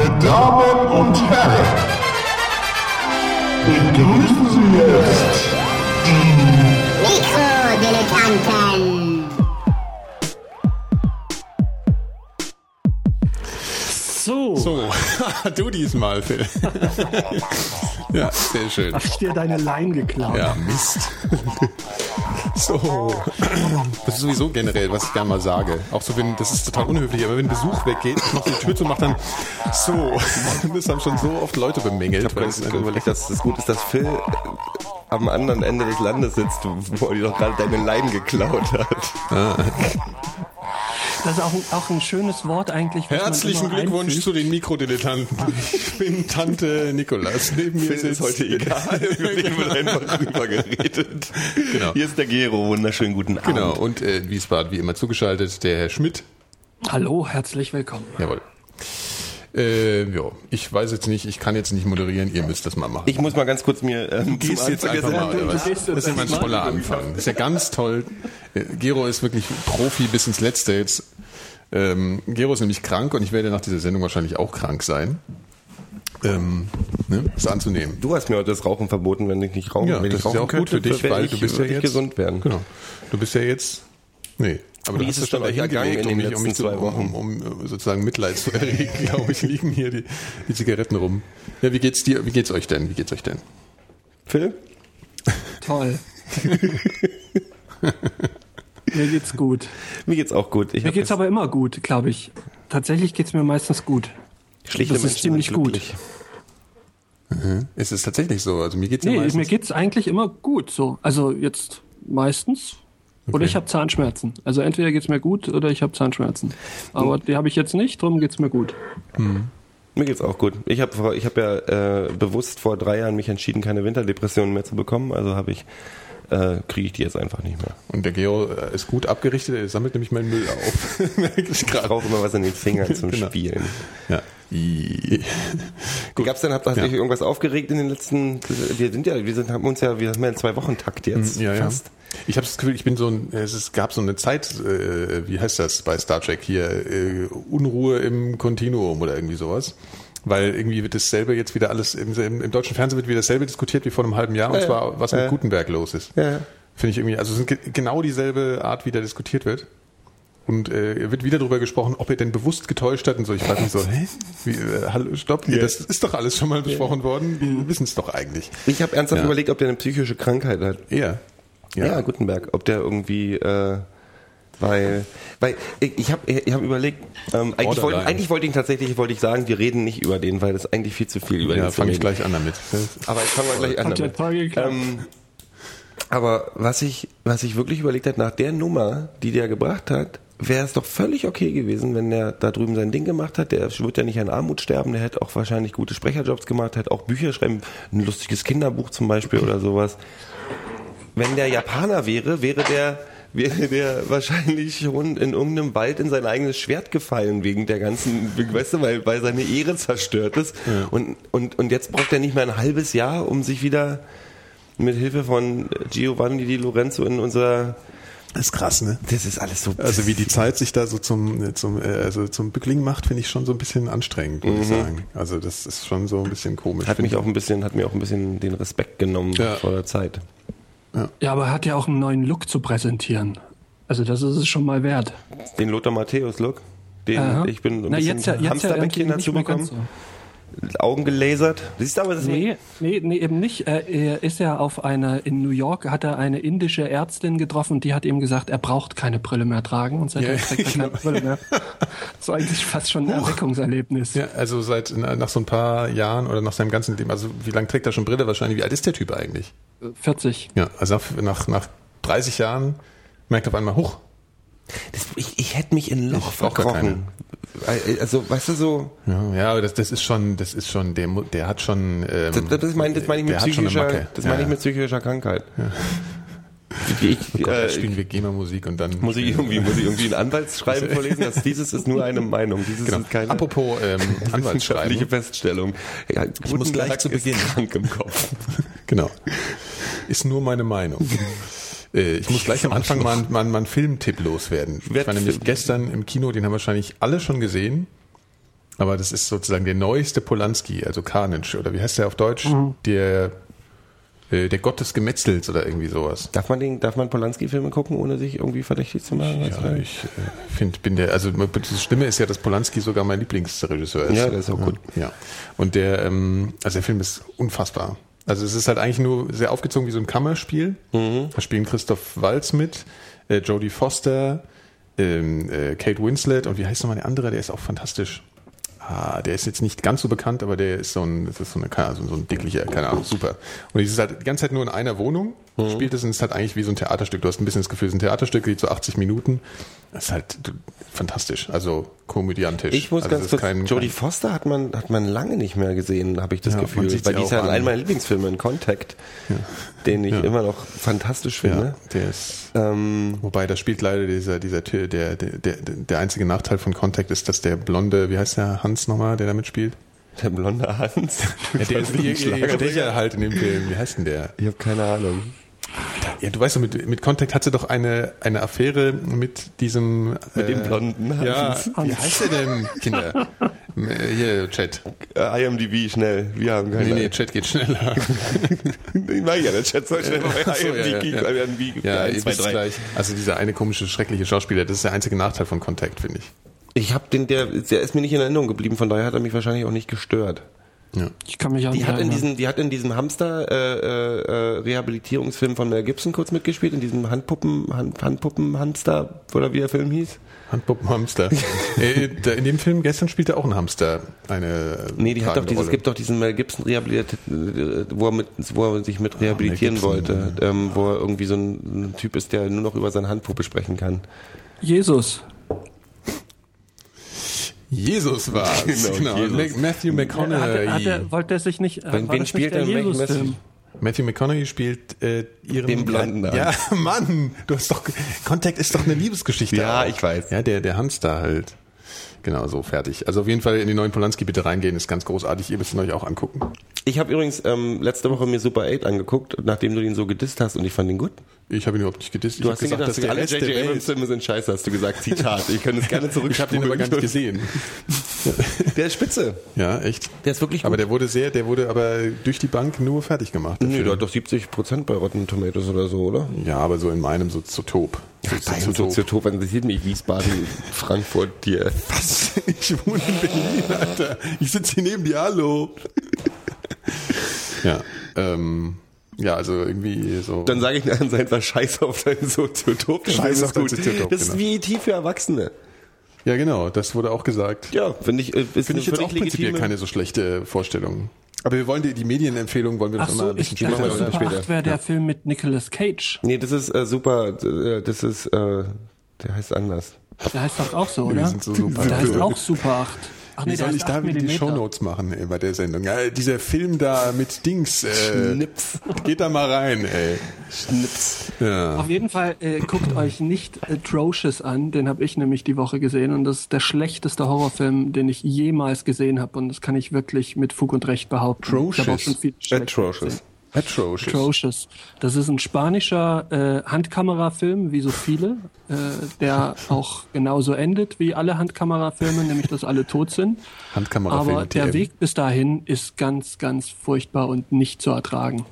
Meine Damen und Herren, begrüßen Sie jetzt die Mikrodilettanten. So, So, du diesmal, Phil. ja, sehr schön. hast dir deine Line geklaut. Ja, Mist. so. Das ist sowieso generell, was ich gerne mal sage. Auch so, wenn, das ist total unhöflich, aber wenn Besuch weggeht, ich mach die Tür zu, mach dann so. Das haben schon so oft Leute bemängelt. Ich habe einfach- überlegt, dass es gut ist, dass Phil am anderen Ende des Landes sitzt, wo er dir doch gerade deine Leinen geklaut hat. Das ist auch ein, auch ein schönes Wort eigentlich. Herzlichen Glückwunsch einfügt. zu den Mikrodilettanten. Ich bin Tante Nikolas. Neben mir ist heute egal, über den wird einfach rüber geredet. Genau. Hier ist der Gero, wunderschönen guten Abend. Genau, und äh, Wiesbaden wie immer zugeschaltet, der Herr Schmidt. Hallo, herzlich willkommen. Jawohl. Äh, ja, ich weiß jetzt nicht, ich kann jetzt nicht moderieren, ihr müsst das mal machen. Ich muss mal ganz kurz mir ähm, Du gehst jetzt einfach mal, oder was? Das ist ja mal ein einfach toller Anfang. Das ist ja ganz toll. Äh, Gero ist wirklich Profi bis ins Letzte jetzt. Ähm, Gero ist nämlich krank und ich werde nach dieser Sendung wahrscheinlich auch krank sein. Ähm, ne, ist anzunehmen. Du hast mir heute das Rauchen verboten, wenn ich nicht rauchen, Ja, wenn das ich ist ja auch gut könnte, für dich, weil ich, du bist ja jetzt gesund werden. Genau. Du bist ja jetzt. Nee, aber Wie du ist hast es schon euch in um mich, um mich zu, um, um, um sozusagen Mitleid zu erregen, glaube ich, liegen hier die, die Zigaretten rum. Ja, wie geht's dir? Wie geht's euch denn? Wie geht's euch denn? Phil? Toll. mir geht's gut. Mir geht's auch gut. Ich Mir geht's aber immer gut, glaube ich. Tatsächlich geht's mir meistens gut. schlichte das ist Menschen ziemlich sind gut. glücklich. Es ist tatsächlich so. Also mir geht's ja Nee, meistens. mir geht's eigentlich immer gut so. Also jetzt meistens. Oder ich habe Zahnschmerzen. Also entweder geht's mir gut oder ich habe Zahnschmerzen. Aber die habe ich jetzt nicht, darum geht's mir gut. Mir geht's auch gut. Ich habe ich hab ja äh, bewusst vor drei Jahren mich entschieden, keine Winterdepressionen mehr zu bekommen. Also habe ich äh, kriege ich die jetzt einfach nicht mehr. Und der Geo äh, ist gut abgerichtet, er sammelt nämlich meinen Müll auf. Ich brauche immer was in den Fingern zum Genau. Spielen. Ja. Wie gab's denn, habt ihr Ja. irgendwas aufgeregt in den letzten, wir sind ja, wir sind, haben uns ja, wir haben ja einen Zwei-Wochen-Takt jetzt Ja, ja. fast. Ich habe das Gefühl, ich bin so ein, es gab so eine Zeit, äh, wie heißt das bei Star Trek hier, äh, Unruhe im Kontinuum oder irgendwie sowas. Weil irgendwie wird dasselbe jetzt wieder alles, im, im, deutschen Fernsehen wird wieder dasselbe diskutiert wie vor einem halben Jahr, und Ja, zwar was mit ja. Gutenberg los ist. Ja, ja. Finde ich irgendwie, also es sind ge genau dieselbe Art, wie da diskutiert wird. Und äh, wird wieder darüber gesprochen, ob er denn bewusst getäuscht hat und so. Ich frage mich so, hä? Wie, äh, hallo, stopp, hier, das ist doch alles schon mal besprochen worden. Wir wissen es doch eigentlich. Ich habe ernsthaft Ja. überlegt, ob der eine psychische Krankheit hat. Eher. Ja, Gutenberg, ob der irgendwie, äh, weil, weil ich, habe ich hab überlegt, ähm, eigentlich, wollte, eigentlich wollte ich tatsächlich, wollte ich sagen, wir reden nicht über den, weil das eigentlich viel zu viel über Ja, den zu fange ich gleich an damit. Aber ich fange mal gleich an Hat ja damit. Ähm, aber was ich, was ich wirklich überlegt hat, nach der Nummer, die der gebracht hat, wäre es doch völlig okay gewesen, wenn der da drüben sein Ding gemacht hat. Der wird ja nicht an Armut sterben, der hätte auch wahrscheinlich gute Sprecherjobs gemacht, hätte auch Bücher schreiben, ein lustiges Kinderbuch zum Beispiel oder sowas. Wenn der Japaner wäre, wäre der wäre der wahrscheinlich schon in irgendeinem Wald in sein eigenes Schwert gefallen wegen der ganzen, weißt du, weil, weil seine Ehre zerstört ist. Und, und, und jetzt braucht er nicht mehr ein halbes Jahr, um sich wieder mit Hilfe von Giovanni Di Lorenzo in unser, Das ist krass, ne? das ist alles so, Also wie die Zeit sich da so zum zum äh, also zum Bückling macht, finde ich schon so ein bisschen anstrengend, muss ich sagen. Also das ist schon so ein bisschen komisch. hat mich auch ein bisschen, hat mir auch ein bisschen den Respekt genommen Ja. vor der Zeit. Ja, aber er hat ja auch einen neuen Look zu präsentieren. Also das ist es schon mal wert. Den Lothar Matthäus Look, den Aha. ich bin ein Na, bisschen jetzt jetzt Hamsterbäckchen dazu bekommen, so. Augen gelasert. Siehst du aber, das ist Nee, nee, nee, eben nicht. Er, er ist ja auf einer, in New York hat er eine indische Ärztin getroffen die hat ihm gesagt, er braucht keine Brille mehr tragen und seitdem Ja, trägt er keine genau. Brille mehr. Das war eigentlich fast schon ein Erweckungserlebnis. Ja, also seit nach so ein paar Jahren oder nach seinem ganzen Leben, also wie lange trägt er schon Brille wahrscheinlich? Wie alt ist der Typ eigentlich? 40. Ja, also nach, nach, nach 30 Jahren merkt er auf einmal, huch, Das, ich, ich hätte mich in ein Loch Ich verkrochen. Also, weißt du so, ja, ja aber das, das ist schon, das ist schon, der, der hat schon, ähm, das, das meine das meine ich mit psychischer, das Ja, meine ich ja. mit psychischer Krankheit. Ich, Oh Gott, äh, spielen wir GEMA-Musik und dann muss ich irgendwie, muss ich irgendwie ein Anwaltsschreiben vorlesen, dass dieses ist nur eine Meinung, dieses Genau. ist keine Apropos ähm, Anwaltsschreiben. Feststellung. Ja, Ich muss gleich Gutenberg zu Beginn. krank im Kopf. Genau. Ist nur meine Meinung. Äh, Ich muss gleich am Anfang mal, mal, mal einen Filmtipp loswerden. Ich war nämlich gestern im Kino, den haben wahrscheinlich alle schon gesehen. Aber das ist sozusagen der neueste Polanski, also Carnage, oder wie heißt der auf Deutsch? Der, äh, der Gott des Gemetzels oder irgendwie sowas. Darf man den, darf man Polanski-Filme gucken, ohne sich irgendwie verdächtig zu machen? Ja, du? ich äh, finde, bin der, also das Schlimme ist ja, dass Polanski sogar mein Lieblingsregisseur ist. Ja, der ist auch gut. Ja. Und der, ähm, also der Film ist unfassbar. Also es ist halt eigentlich nur sehr aufgezogen wie so ein Kammerspiel. Mhm. Da spielen Christoph Waltz mit, äh, Jodie Foster, ähm, äh, Kate Winslet und wie heißt nochmal der andere, der ist auch fantastisch. Ah, der ist jetzt nicht ganz so bekannt, aber der ist so ein, das ist so, eine, Ahnung, so ein dicklicher, keine Ahnung, super. Und es ist halt die ganze Zeit nur in einer Wohnung, Mhm. spielt es und es ist halt eigentlich wie so ein Theaterstück. Du hast ein bisschen das Gefühl, es ist ein Theaterstück, geht so 80 Minuten. Das ist halt fantastisch, also komödiantisch. Ich muss also ganz kurz, kein- Jodie Foster hat man, hat man lange nicht mehr gesehen, habe ich das Ja, Gefühl. Weil die ist ja auch einer meiner Lieblingsfilme in Contact, den ich Ja. immer noch fantastisch ja, finde. der ist, Ähm, wobei da spielt leider dieser, dieser, Tür- der, der, der, der einzige Nachteil von Contact ist, dass der blonde, wie heißt der Hans nochmal, der da mitspielt? der blonde Hans. Ja, der ist ihr, ihr, ihr Stecher halt in dem Film. Wie heißt denn der? Ich habe keine Ahnung. Ja, du weißt doch, mit, mit Contact hat sie doch eine, eine Affäre mit diesem... Mit dem blonden Ja, Hans. wie heißt der denn, Kinder? Äh, Hier, Chat. Äh, IMDb, schnell. Wir haben keine Nee, nee, Chat geht schneller. Ich mag ja, der Chat soll schnell bei so, ja, ja, IMDb, ja. IMDb Ja, eins, ihr zwei, wisst drei. gleich. Also dieser eine komische, schreckliche Schauspieler, das ist der einzige Nachteil von Contact, finde ich. Ich habe den, der, der ist mir nicht in Erinnerung geblieben, von daher hat er mich wahrscheinlich auch nicht gestört. Ja. Ich kann mich auch Die nicht hat in diesem, die hat in diesem Hamster äh, äh, äh, Rehabilitierungsfilm von Mel Gibson kurz mitgespielt, in diesem Handpuppen, Hand, Handpuppenhamster oder wie der Film hieß. Handpuppenhamster. äh, da- in dem Film gestern spielte auch ein Hamster eine Nee, die hat doch dieses, es gibt doch diesen Mel Gibson rehabilitiert, äh, wo er, mit, wo er sich mit rehabilitieren Gibson, wollte, ähm, wo er irgendwie so ein, ein Typ ist, der nur noch über seine Handpuppe sprechen kann. Jesus. Jesus war Genau, genau. Jesus. Ma- Matthew Hat, McConaughey. hat er, wollte er sich nicht. äh, Wen- wen spielt er Jesus-Film? Matthew McConaughey spielt äh, ihren Den blonden Ja, Mann, du hast doch Contact ist doch eine Liebesgeschichte. Ja, auch. ich weiß. Ja, der der Hans da halt. Genau, so fertig. Also auf jeden Fall in den neuen Polanski bitte reingehen, ist ganz großartig. Ihr müsst ihn euch auch angucken. Ich habe übrigens ähm, letzte Woche mir Super 8 angeguckt, nachdem du ihn so gedisst hast und ich fand ihn gut. Ich habe ihn überhaupt nicht gedisst. Ich Du hab hast gesagt, dass der alle J.J. Welt- Abrams Filme sind scheiße, hast du gesagt. Zitat. Ich könnte es gerne Ich habe den aber gar nicht gesehen. Der ist spitze. Ja, echt. Der ist wirklich gut. Aber der wurde sehr, der wurde aber durch die Bank nur fertig gemacht. der Nee, Film. der hat doch 70 Prozent bei Rotten Tomatoes oder so, oder? Ja, aber so in meinem Soziotop. Dein Soziotop. Soziotop interessiert mich Wiesbaden, Frankfurt, hier. Was? Ich wohne in Berlin, Alter. Ich sitze hier neben dir, hallo. ja, ähm, ja, also irgendwie so. Dann sage ich nachher einfach Scheiß auf dein Soziotop. Scheiß auf dein Soziotop, Das ist genau. wie IT für Erwachsene. ja, genau, das wurde auch gesagt. Ja, finde ich, äh, ist Finde ich jetzt auch prinzipiell keine so schlechte Vorstellung. Aber wir wollen die, die Medienempfehlung wollen wir Ach doch so, immer ein bisschen ich dachte, machen wir später. dann Super später. 8 wäre der Film mit Nicolas Cage. Nee, das ist äh, super, äh, das ist, äh, der heißt anders. Der heißt doch auch so, Wir oder? sind so super. Der heißt auch Super 8. Ach Wie nee, der soll ich da 8 wieder die. Shownotes machen ey, bei der Sendung? Ja, dieser Film da mit Dings. Äh, Schnips. Geht da mal rein, ey. Schnips. Ja. Auf jeden Fall äh, guckt euch nicht Atrocious an, den habe ich nämlich die Woche gesehen und das ist der schlechteste Horrorfilm, den ich jemals gesehen habe und das kann ich wirklich mit Fug und Recht behaupten. Atrocious. Atrocious. Atrocious. Atrocious. Das ist ein spanischer äh, Handkamerafilm, wie so viele, äh, der auch genauso endet wie alle Handkamerafilme, nämlich dass alle tot sind. Handkamerafilm Aber der TM. Weg bis dahin ist ganz, ganz furchtbar und nicht zu ertragen.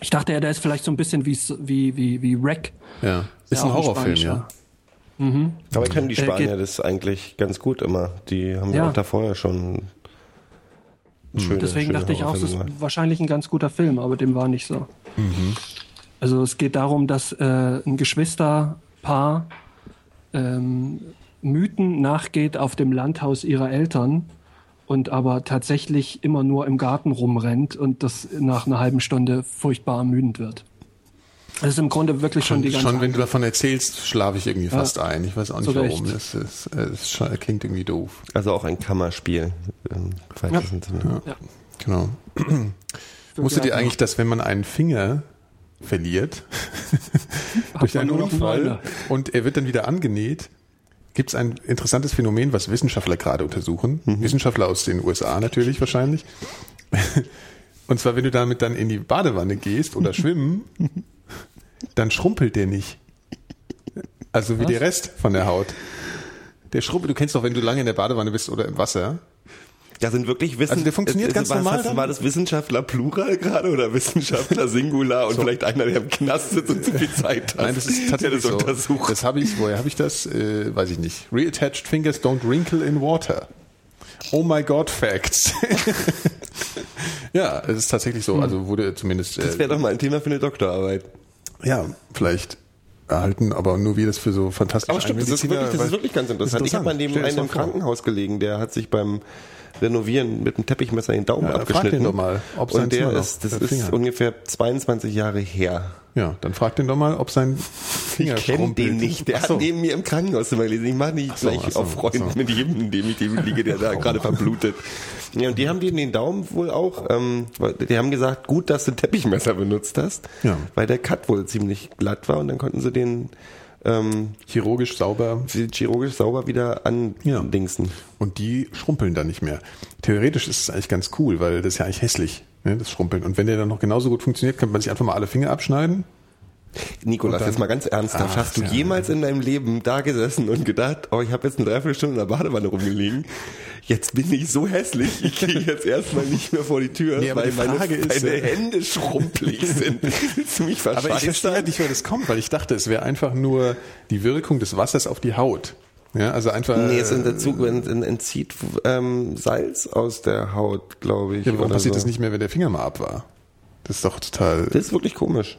Ich dachte ja, der ist vielleicht so ein bisschen wie wie wie wie Wreck. Ja. Ist Ja, ein Horrorfilm, ja. Aber können die Äh, Spanier das eigentlich ganz gut immer. Die haben ja, Ja. auch da vorher schon schöne, Deswegen dachte ich auch, es ist wahrscheinlich ein ganz guter Film, aber dem war nicht so. Also es geht darum, dass äh, ein Geschwisterpaar ähm, Mythen nachgeht auf dem Landhaus ihrer Eltern und aber tatsächlich immer nur im Garten rumrennt und das nach einer halben Stunde furchtbar ermüdend wird. Das ist im Grunde wirklich schon, Schon, die ganze schon wenn du davon erzählst, schlafe ich irgendwie fast ein. Ich weiß auch nicht Zu warum. Das, ist, es scha- klingt irgendwie doof. Also auch ein Kammerspiel. Im weitesten Sinne. Ja. Genau. Wusstet ihr eigentlich, dass wenn man einen Finger verliert durch einen Unfall und er wird dann wieder angenäht, gibt es ein interessantes Phänomen, was Wissenschaftler gerade untersuchen. Wissenschaftler aus den USA natürlich wahrscheinlich. Und zwar, wenn du damit dann in die Badewanne gehst oder schwimmen, dann schrumpelt der nicht. Also wie der Rest von der Haut. Der schrumpelt, du kennst doch, wenn du lange in der Badewanne bist oder im Wasser, Da sind wirklich Wissen. Also der funktioniert äh, ganz was, normal Hast, war das Wissenschaftler Plural gerade oder Wissenschaftler Singular und vielleicht einer, der im Knast sitzt und zu viel Zeit hat? Nein, das ist tatsächlich so. das untersucht. Das habe ich, woher habe ich das? Äh, weiß ich nicht. Reattached fingers don't wrinkle in water. Oh my God, Facts. ja, es ist tatsächlich so. Also wurde zumindest. das Äh, wäre doch mal ein Thema für eine Doktorarbeit. Ja, vielleicht erhalten, aber nur wie das für so fantastisch Aber stimmt, das ist wirklich, das ist wirklich ganz interessant. Ich habe mal neben Stell dir das einem im. Krankenhaus gelegen, der hat sich beim Renovieren mit einem Teppichmesser den Daumen Ja, frag abgeschnitten. den doch mal, ob sein und der Zimmer ist, das der ist ungefähr 22 Jahre her. Ja, dann frag den doch mal, ob sein Finger Ich kenne den nicht. Der so. hat neben mir im Krankenhauszimmer gelesen. Ich mache nicht so, gleich so, auf Freund ach so. mit jedem, dem ich dem liege, der da gerade verblutet. Ja, und die haben dir den Daumen wohl auch, ähm, die haben gesagt, gut, dass du Teppichmesser benutzt hast, Ja. weil der Cut wohl ziemlich glatt war und dann konnten sie den ähm, Chirurgisch sauber chirurgisch sauber wieder Ja. andingsen. und die schrumpeln dann nicht mehr. Theoretisch ist es eigentlich ganz cool, weil das ist ja eigentlich hässlich, ne, das Schrumpeln. Und wenn der dann noch genauso gut funktioniert, könnte man sich einfach mal alle Finger abschneiden. Nikolas, dann- jetzt mal ganz ernsthaft. Ach, Hast du ja. jemals in deinem Leben da gesessen und gedacht, oh, ich habe jetzt eine Dreiviertelstunde in der Badewanne rumgelegen, jetzt bin ich so hässlich, ich gehe jetzt erstmal nicht mehr vor die Tür, Nee, weil die meine, Frage ist, meine äh, Hände schrumpelig sind. Willst du mich Aber ich verstehe nicht, woher das kommt, weil ich dachte, es wäre einfach nur die Wirkung des Wassers auf die Haut. Ja, also einfach. Nee, es äh, Zug ent- ent- entzieht ähm, Salz aus der Haut, glaube ich. ja, warum passiert so. das nicht mehr, wenn der Finger mal ab war? Das ist doch total. Das ist wirklich komisch.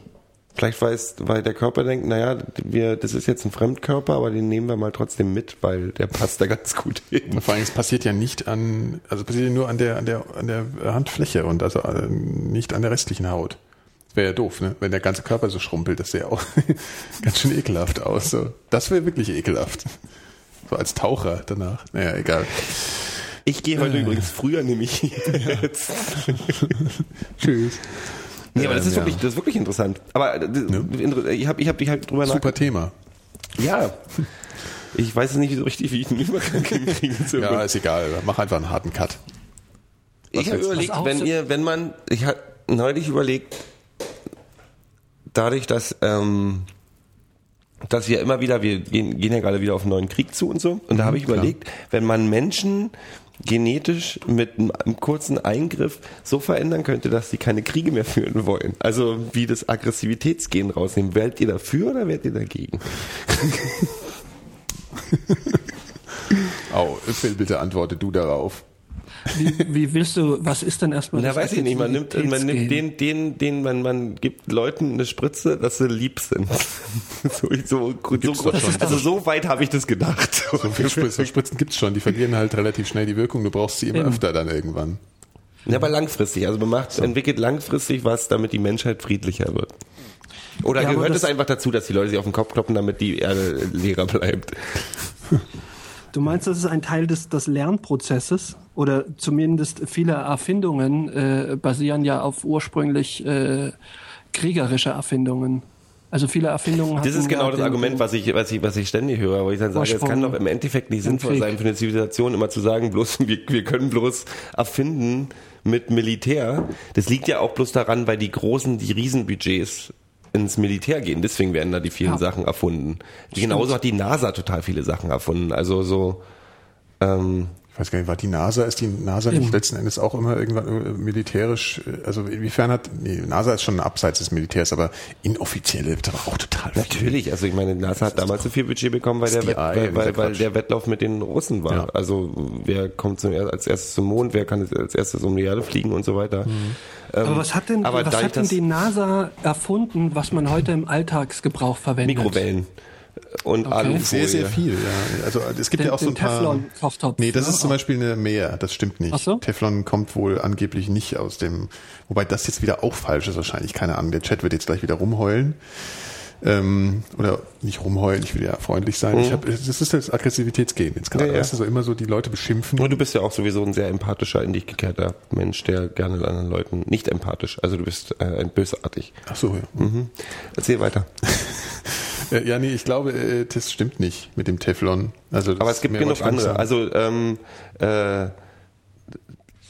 Vielleicht weiß, weil der Körper denkt, naja, wir, das ist jetzt ein Fremdkörper, aber den nehmen wir mal trotzdem mit, weil der passt da ganz gut hin. Vor allem, es passiert ja nicht an, also passiert ja nur an der, an der, an der Handfläche und also äh, nicht an der restlichen Haut. Das wäre ja doof, ne? Wenn der ganze Körper so schrumpelt, das sähe auch ganz schön ekelhaft aus. So. Das wäre wirklich ekelhaft. So als Taucher danach. Naja, egal. Ich gehe heute Äh. übrigens früher, nämlich jetzt. Tschüss. Nee, aber das ist Ähm, wirklich, das ist wirklich interessant. Aber inter- ich habe ich hab dich halt drüber Super Thema. Ja. Ich weiß nicht so richtig, wie ich einen Übergang hinkriege. Ja, ist egal. Mach einfach einen harten Cut. ich habe überlegt, Was wenn so- ihr, wenn man, ich habe neulich überlegt, dadurch, dass ähm, dass wir immer wieder, wir gehen, gehen ja gerade wieder auf einen neuen Krieg zu und so. Und da habe ich klar. überlegt, wenn man Menschen genetisch mit einem, kurzen Eingriff so verändern könnte, dass sie keine Kriege mehr führen wollen. Also wie das Aggressivitätsgen rausnehmen. Wählt ihr dafür oder wählt ihr dagegen? Au, Phil, bitte antworte du darauf. Wie, wie willst du, was ist denn erstmal Na, weiß ich nicht. Man nimmt, man nimmt den, den, den man, man gibt Leuten eine Spritze, dass sie lieb sind. so, so, so, also so weit habe ich das gedacht. So viele Spritzen, so Spritzen gibt's schon, die verlieren halt relativ schnell die Wirkung, du brauchst sie immer Eben. öfter dann irgendwann. Ja, aber langfristig. Also man macht, entwickelt langfristig was, damit die Menschheit friedlicher wird. Oder Ja, gehört es einfach dazu, dass die Leute sich auf den Kopf kloppen, damit die Erde leerer bleibt? Du meinst, das ist ein Teil des, des Lernprozesses? Oder zumindest viele Erfindungen äh, basieren ja auf ursprünglich äh, kriegerische Erfindungen. Also viele Erfindungen Das hatten ist genau ja das Argument, was ich, was ich, was ich ständig höre, wo ich dann sage, es kann doch im Endeffekt nicht sinnvoll Krieg. sein für eine Zivilisation, immer zu sagen, bloß, wir, wir können bloß erfinden mit Militär. Das liegt ja auch bloß daran, weil die großen, die Riesenbudgets ins Militär gehen. Deswegen werden da die vielen Ja. Sachen erfunden. Genauso hat die NASA total viele Sachen erfunden. Also so, ähm, Ich weiß gar nicht, war die NASA, ist die NASA nicht letzten Endes auch immer irgendwann äh, militärisch, äh, also inwiefern hat, nee, NASA ist schon abseits des Militärs, aber inoffiziell wird aber auch total viel. Natürlich, also ich meine, NASA hat damals so viel Budget bekommen, weil der, Wett, Ei, weil, weil, weil der Wettlauf mit den Russen war. Ja. Also wer kommt zum, als erstes zum Mond, wer kann als erstes um die Erde fliegen und so weiter. Mhm. Ähm, Aber was hat denn, aber was hat denn die NASA erfunden, was man heute im Alltagsgebrauch verwendet? Mikrowellen und Okay. Alufolie. Sehr, sehr viel, ja. Also es gibt Den- ja auch so ein paar. Teflon-Kochtopf, Nee, das ne? ist zum Beispiel eine mehr, das stimmt nicht. Ach so? Teflon kommt wohl angeblich nicht aus dem, wobei das jetzt wieder auch falsch ist wahrscheinlich, keine Ahnung. Der Chat wird jetzt gleich wieder rumheulen. Ähm, oder nicht rumheulen, ich will ja freundlich sein. Ich hab, das ist das Aggressivitätsgehen jetzt gerade. Mhm. Ja, ja. Weißt du, so immer so die Leute beschimpfen. Und du bist ja auch sowieso ein sehr empathischer, in dich gekehrter Mensch, der gerne mit anderen Leuten nicht empathisch. Also du bist äh, bösartig. Ach so, ja. Mhm. Erzähl weiter. Äh, Ja, nee, ich glaube, äh, das stimmt nicht mit dem Teflon. Also das Aber es gibt genug andere. Also ähm, äh,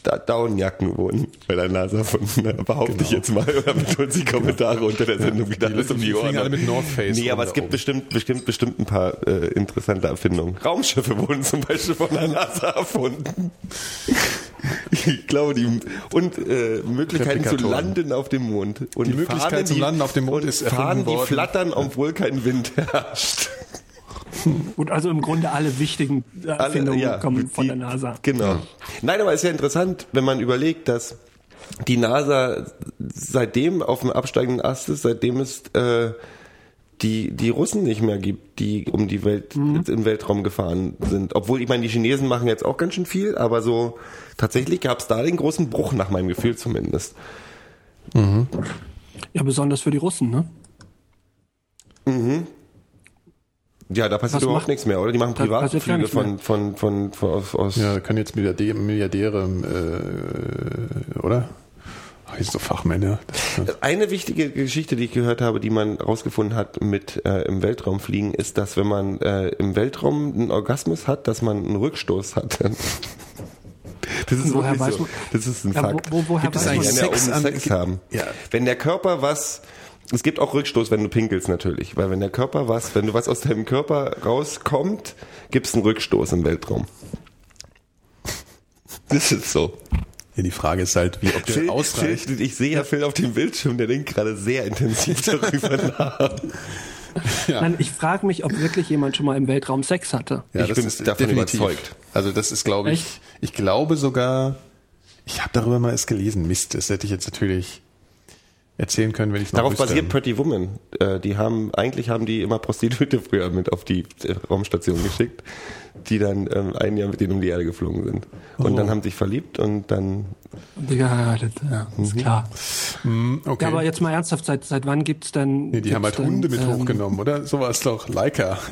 Daunenjacken wurden bei der NASA erfunden, behaupte ich Genau. jetzt mal. Oder mit uns die Kommentare unter der Sendung wieder alles um die Ohren. alle mit North Face Nee, aber es gibt oben. bestimmt, bestimmt, bestimmt ein paar äh, interessante Erfindungen. Raumschiffe wurden zum Beispiel von der NASA erfunden. Ich glaube, die und äh, Möglichkeiten zu landen auf dem Mond. Und Die Möglichkeit Fahnen, zum die- Landen auf dem Mond ist erfunden Fahnen, die worden. flattern, obwohl kein Wind herrscht. Und also im Grunde alle wichtigen Erfindungen ja, kommen von die- der NASA. Genau. Nein, aber es ist ja interessant, wenn man überlegt, dass die NASA seitdem auf dem absteigenden Ast ist, seitdem es äh, die, die Russen nicht mehr gibt, die um die Welt, im Weltraum gefahren sind. Obwohl, ich meine, die Chinesen machen jetzt auch ganz schön viel, aber so tatsächlich gab es da den großen Bruch, nach meinem Gefühl zumindest. Ja, besonders für die Russen, ne? Ja, da passiert Was überhaupt macht- nichts mehr, oder? Die machen Privatflüge von, von, von, von, aus, aus Ja, da können jetzt Milliardäre, Milliardäre äh, oder? Sind so Fachmänner. Das, Eine wichtige Geschichte, die ich gehört habe, die man rausgefunden hat mit äh, im Weltraum fliegen, ist, dass wenn man äh, im Weltraum einen Orgasmus hat, dass man einen Rückstoß hat. Das ist Woher so. man- Das ist ein Ja, Fakt. wo- wo- woher gibt es eigentlich man- Sex, Sex an- Sex haben? Ja. Wenn der Körper was es gibt auch Rückstoß, wenn du pinkelst natürlich, weil wenn der Körper was, wenn du was aus deinem Körper rauskommt, gibt es einen Rückstoß im Weltraum. Das ist so. ja, die Frage ist halt, wie ob der Phil, ausreicht. Phil, ich sehe ja Phil auf dem Bildschirm, der denkt gerade sehr intensiv darüber nach. Nein, ich frage mich, ob wirklich jemand schon mal im Weltraum Sex hatte. Ja, Ich bin davon überzeugt. Also das ist, glaube ich, Echt? ich glaube sogar, ich habe darüber mal erst gelesen. Mist, das hätte ich jetzt natürlich erzählen können, wenn ich Darauf wüsste. basiert Pretty Woman. Äh, die haben, eigentlich haben die immer Prostituierte früher mit auf die äh, Raumstation geschickt, die dann ähm, ein Jahr mit denen um die Erde geflogen sind. Und Oh. dann haben sich verliebt und dann, Und die geheiratet, ja, ist klar. Hm, okay. Ja, aber jetzt mal ernsthaft, seit, seit wann gibt's denn... nee, die haben halt denn, Hunde mit ähm, hochgenommen, oder? So war es doch. Leica.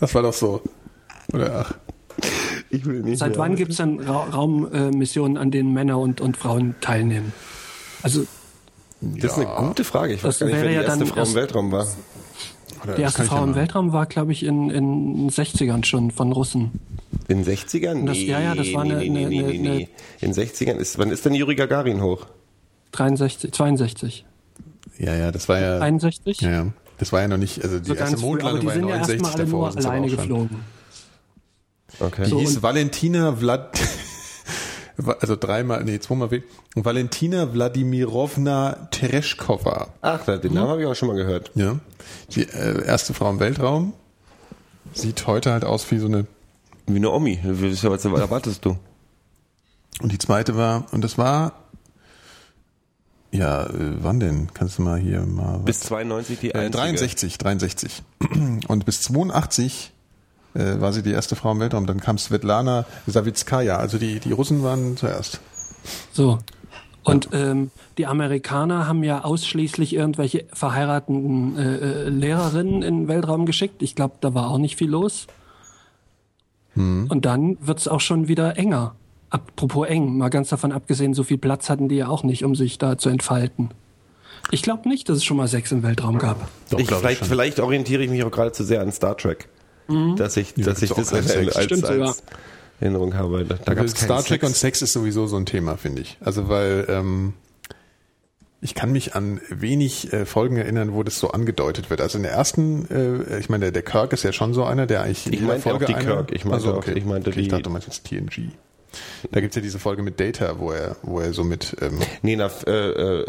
Das war doch so. Oder ach. ich will nicht Seit mehr. wann gibt's denn Ra Raummissionen, äh, an denen Männer und, und Frauen teilnehmen? Also Das ist eine gute Frage. Ich weiß Das gar nicht, wer wäre die ja erste Frau im Weltraum war. Oder die erste Frau ja im Weltraum war, glaube ich, in, den 60ern schon von Russen. In 60ern? Das- ja, ja, das war nee, eine- nee, nee, eine- nee, eine- nee, nee. In 60ern ist, wann ist denn Yuri Gagarin hoch? 63, 62, Ja, ja, das war ja. 61? Ja, ja. Das war ja noch nicht, also die so erste Mondlandung die war ja sind ja 69, erstmal alle davor nur sind sie aber alleine auch schon. geflogen. Okay. Die So, hieß Valentina Vlad, also dreimal, nee, zweimal, W. Valentina Wladimirovna Tereshkova. Ach, den Namen habe ich auch schon mal gehört. Ja. Die äh, erste Frau im Weltraum. Sieht heute halt aus wie so eine, Wie eine Omi. Was erwartest du? und die zweite war, und das war, ja, äh, wann denn? Kannst du mal hier mal, Bis 92 die Äh, einzige. 63, 63. Und bis 82 äh, war sie die erste Frau im Weltraum. Dann kam Svetlana Savitskaya. Also die, die Russen waren zuerst. So. Und ähm, die Amerikaner haben ja ausschließlich irgendwelche verheirateten äh, äh, Lehrerinnen in den Weltraum geschickt. Ich glaube, da war auch nicht viel los. Und dann wird's auch schon wieder enger. Apropos eng, mal ganz davon abgesehen, so viel Platz hatten die ja auch nicht, um sich da zu entfalten. Ich glaube nicht, dass es schon mal Sex im Weltraum gab. Doch, Ich, vielleicht, schon. vielleicht orientiere ich mich auch gerade zu sehr an Star Trek. Dass ich, dass gibt's ich das als, Sex. als, Stimmt als. Erinnerung habe. Da, da gab es Star Trek und Sex ist sowieso so ein Thema, finde ich. Also weil ähm, ich kann mich an wenig äh, Folgen erinnern, wo das so angedeutet wird. Also in der ersten, äh, ich meine, der, der Kirk ist ja schon so einer, der eigentlich Ich meinte Folge auch die Kirk. Ich meinte Also, auch- ich meinte okay, ich die- dachte, du meinst jetzt TNG. Da gibt's ja diese Folge mit Data, wo er, wo er so mit ähm, Nee, na, äh,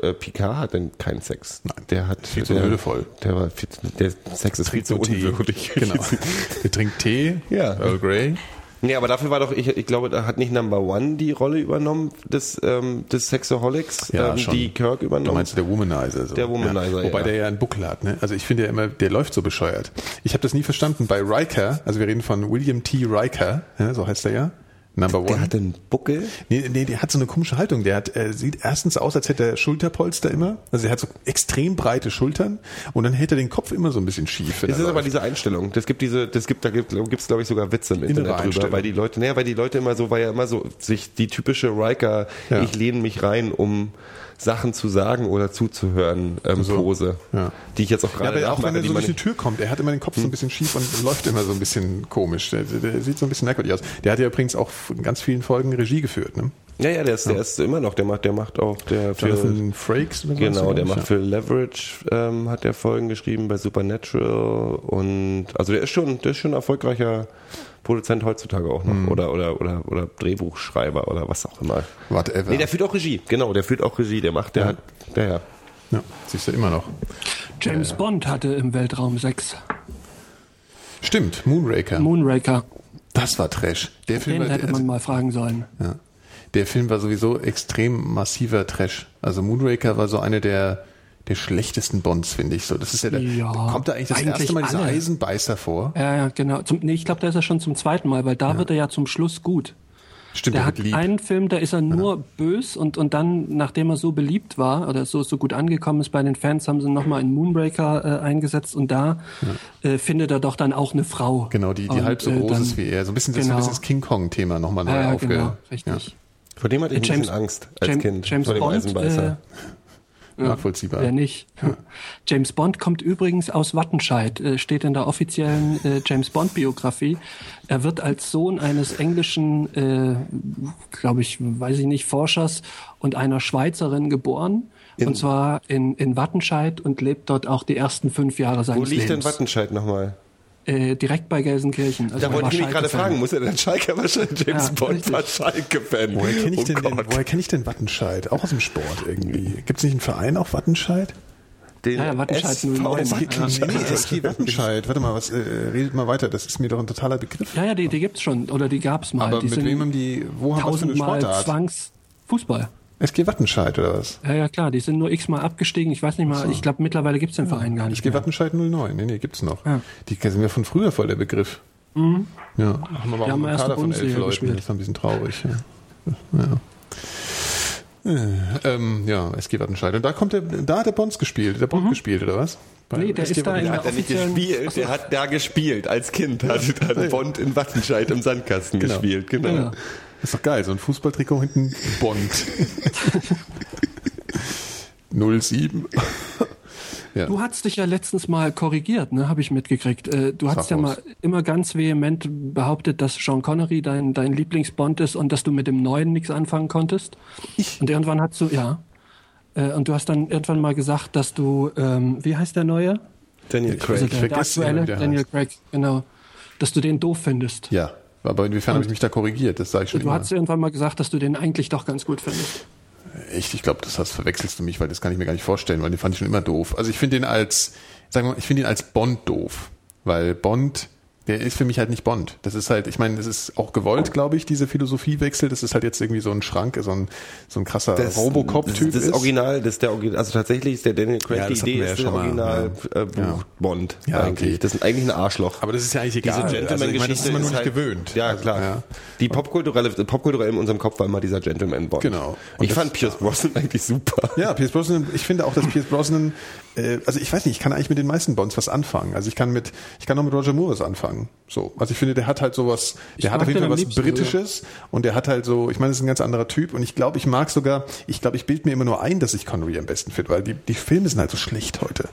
äh, Picard hat denn keinen Sex. Nein. Der hat Viel zu der, würdevoll. Der war viel, der Sex ist viel zu unwürdig. Genau. Er trinkt Tee, Ja. Earl Grey. Nee, aber dafür war doch, ich, ich glaube, da hat nicht Number One die Rolle übernommen des, ähm, des Sexaholics, Ja, ähm, schon. die Kirk Du übernommen. meinst der Womanizer. So. Der Womanizer, ja. Wobei ja. der ja einen Buckel hat. Ne? Also ich finde ja immer, der läuft so bescheuert. Ich habe das nie verstanden. Bei Riker, also wir reden von William T. Riker, ja, so heißt er ja. Number der One. hat einen Buckel. Nee, nee, der hat so eine komische Haltung. Der hat, äh, sieht erstens aus, als hätte er Schulterpolster immer. Also er hat so extrem breite Schultern und dann hält er den Kopf immer so ein bisschen schief. Das ist aber diese Einstellung. Das gibt diese, das gibt, da gibt es glaube ich sogar Witze im Innere Internet drüber, weil die Leute, naja, weil die Leute immer so, weil ja immer so sich die typische Riker, Ja. ich lehne mich rein, um Sachen zu sagen oder zuzuhören, ähm, Pose, ja. die ich jetzt auch ja, gerade aber auch wenn er so durch die Tür kommt, er hat immer den Kopf so ein bisschen schief und läuft immer so ein bisschen komisch. Der, der sieht so ein bisschen merkwürdig aus. Der hat ja übrigens auch in ganz vielen Folgen Regie geführt. Ne? Ja, ja, der ist, der ist immer noch, der macht, der macht auch, der für, Jonathan Frakes. oder genau, der macht ja. für Leverage, ähm, hat der Folgen geschrieben bei Supernatural und, also der ist schon, der ist schon erfolgreicher Produzent heutzutage auch noch, Mhm. oder, oder, oder, oder Drehbuchschreiber oder was auch immer. Whatever. Nee, der führt auch Regie, genau, der führt auch Regie, der macht, der Ja. hat, der, ja. ja, siehst du immer noch. James Bond hatte im Weltraum 6. Stimmt, Moonraker. Moonraker. das war Trash. Der Film, Den war, hätte man mal fragen sollen. ja. der Film war sowieso extrem massiver Trash. Also Moonraker war so eine der der schlechtesten Bonds, finde ich so. Das ist ja, der, Ja, kommt da eigentlich das eigentlich erste Mal dieser alle. Eisenbeißer vor. Ja, ja, genau. Zum, nee, ich glaube, der ist ja schon zum zweiten Mal, weil da wird er ja zum Schluss gut. Stimmt, Der der hat lieb. einen Film, da ist er nur bös und, und dann, nachdem er so beliebt war oder so, so gut angekommen ist bei den Fans, haben sie nochmal einen Moonbreaker äh, eingesetzt und da äh, findet er doch dann auch eine Frau. Genau, die, die Und, halb so äh, groß dann- ist wie er. So ein bisschen das, Genau. das, das King Kong-Thema nochmal neu Ja, ja, aufge... genau, richtig. Vor dem hatte ich ein James- bisschen Angst als James- Kind, James vor dem Bond, Eisenbeißer. äh, Ja, nachvollziehbar. Wer nicht? James Bond kommt übrigens aus Wattenscheid, äh, steht in der offiziellen äh, James Bond Biografie. Er wird als Sohn eines englischen, äh, glaube ich, weiß ich nicht, Forschers und einer Schweizerin geboren. und zwar in, in Wattenscheid und lebt dort auch die ersten fünf Jahre seines Wo liegt denn Lebens. Wattenscheid nochmal? Äh, direkt bei Gelsenkirchen. Also Da wollte ich mich gerade fragen, muss er denn Schalke wahrscheinlich James Ja, Bond war Schalke-Fan? Woher kenne ich, Oh denn den, Gott. woher kenn ich denn Wattenscheid? Auch aus dem Sport irgendwie. Gibt es nicht einen Verein auch Wattenscheid? Den Ja, ja, Wattenscheid SV 09. Wattenscheid. Nee, SG Wattenscheid. Warte mal, was, äh, redet mal weiter. Das ist mir doch ein totaler Begriff. Ja, ja, die, die gibt's schon. Oder die gab's mal. Aber die mit sind wem haben die, wo haben für eine Sportart? Zwangsfußball. SG Wattenscheid oder was? Ja, ja, klar, die sind nur x-mal abgestiegen. Ich weiß nicht mal, ich glaube, mittlerweile gibt's den Verein gar nicht SG mehr. Wattenscheid 09. Nee, nee, gibt's noch. Ja. Die sind mir von früher voll der Begriff. Ja. Haben wir aber Die auch haben einen erst Kader von elf Bundesliga Leuten. gespielt. Das ist ein bisschen traurig. Ja. Ja. Äh, ähm, ja, SG Wattenscheid. Und da kommt der, da hat der Bonds gespielt, der Bond gespielt, oder was? Bei Nee, der SG ist da in Der der hat er nicht gespielt, der hat da gespielt. Als Kind hat, hat Bond in Wattenscheid im Sandkasten Genau. gespielt. Genau. Ja. Ist doch geil, so ein Fußballtrikot hinten Bond. 07. ja. Du hast dich ja letztens mal korrigiert, ne, habe ich mitgekriegt. Äh, du hast ja mal immer ganz vehement behauptet, dass Sean Connery dein, dein Lieblingsbond ist und dass du mit dem Neuen nichts anfangen konntest. Ich? Und irgendwann hast du, ja. Äh, und du hast dann irgendwann mal gesagt, dass du, ähm, wie heißt der Neue? Daniel Also Craig. der, der immer, aktuelle, der Daniel heißt. Craig, genau. Dass du den doof findest. Ja, aber inwiefern habe ich mich da korrigiert? Das sage ich schon Du immer. hast irgendwann mal gesagt, dass du den eigentlich doch ganz gut findest. Echt, ich glaube, das hast, verwechselst du mich, weil das kann ich mir gar nicht vorstellen, weil den fand ich schon immer doof. Also ich finde ihn als, sagen wir mal, ich finde ihn als Bond doof, weil Bond, der ist für mich halt nicht Bond. Das ist halt, ich meine, das ist auch gewollt, glaube ich, diese Philosophiewechsel. Das ist halt jetzt irgendwie so ein Schrank, so ein, so ein krasser Robocop-Typ Das, das ist. Original, das ist der Original, also tatsächlich ist der Daniel Craig, Ja, die Idee wir ja ist der mal, Original ja. äh, Buch Bond Ja, eigentlich. okay. Das ist eigentlich ein Arschloch. Aber das ist ja eigentlich egal. Diese also ich meine, das ist Gentleman-Geschichte man nur nicht halt, gewöhnt. Ja, Also, klar. ja. Die popkulturelle, popkulturell in unserem Kopf war immer dieser Gentleman-Bond. Genau. Und ich fand Pierce Brosnan eigentlich super. Ja, Pierce Brosnan, ich finde auch, dass Pierce Brosnan, äh, also ich weiß nicht, ich kann eigentlich mit den meisten Bonds was anfangen. Also ich kann mit, ich kann auch mit Roger Moore was anfangen. So, also ich finde, der hat halt sowas, der hat auf jeden den Fall was liebsten, Britisches und der hat halt so, ich meine, das ist ein ganz anderer Typ und ich glaube, ich mag sogar, ich glaube, ich bild mir immer nur ein, dass ich Connery am besten finde, weil die, die Filme sind halt so schlecht heute.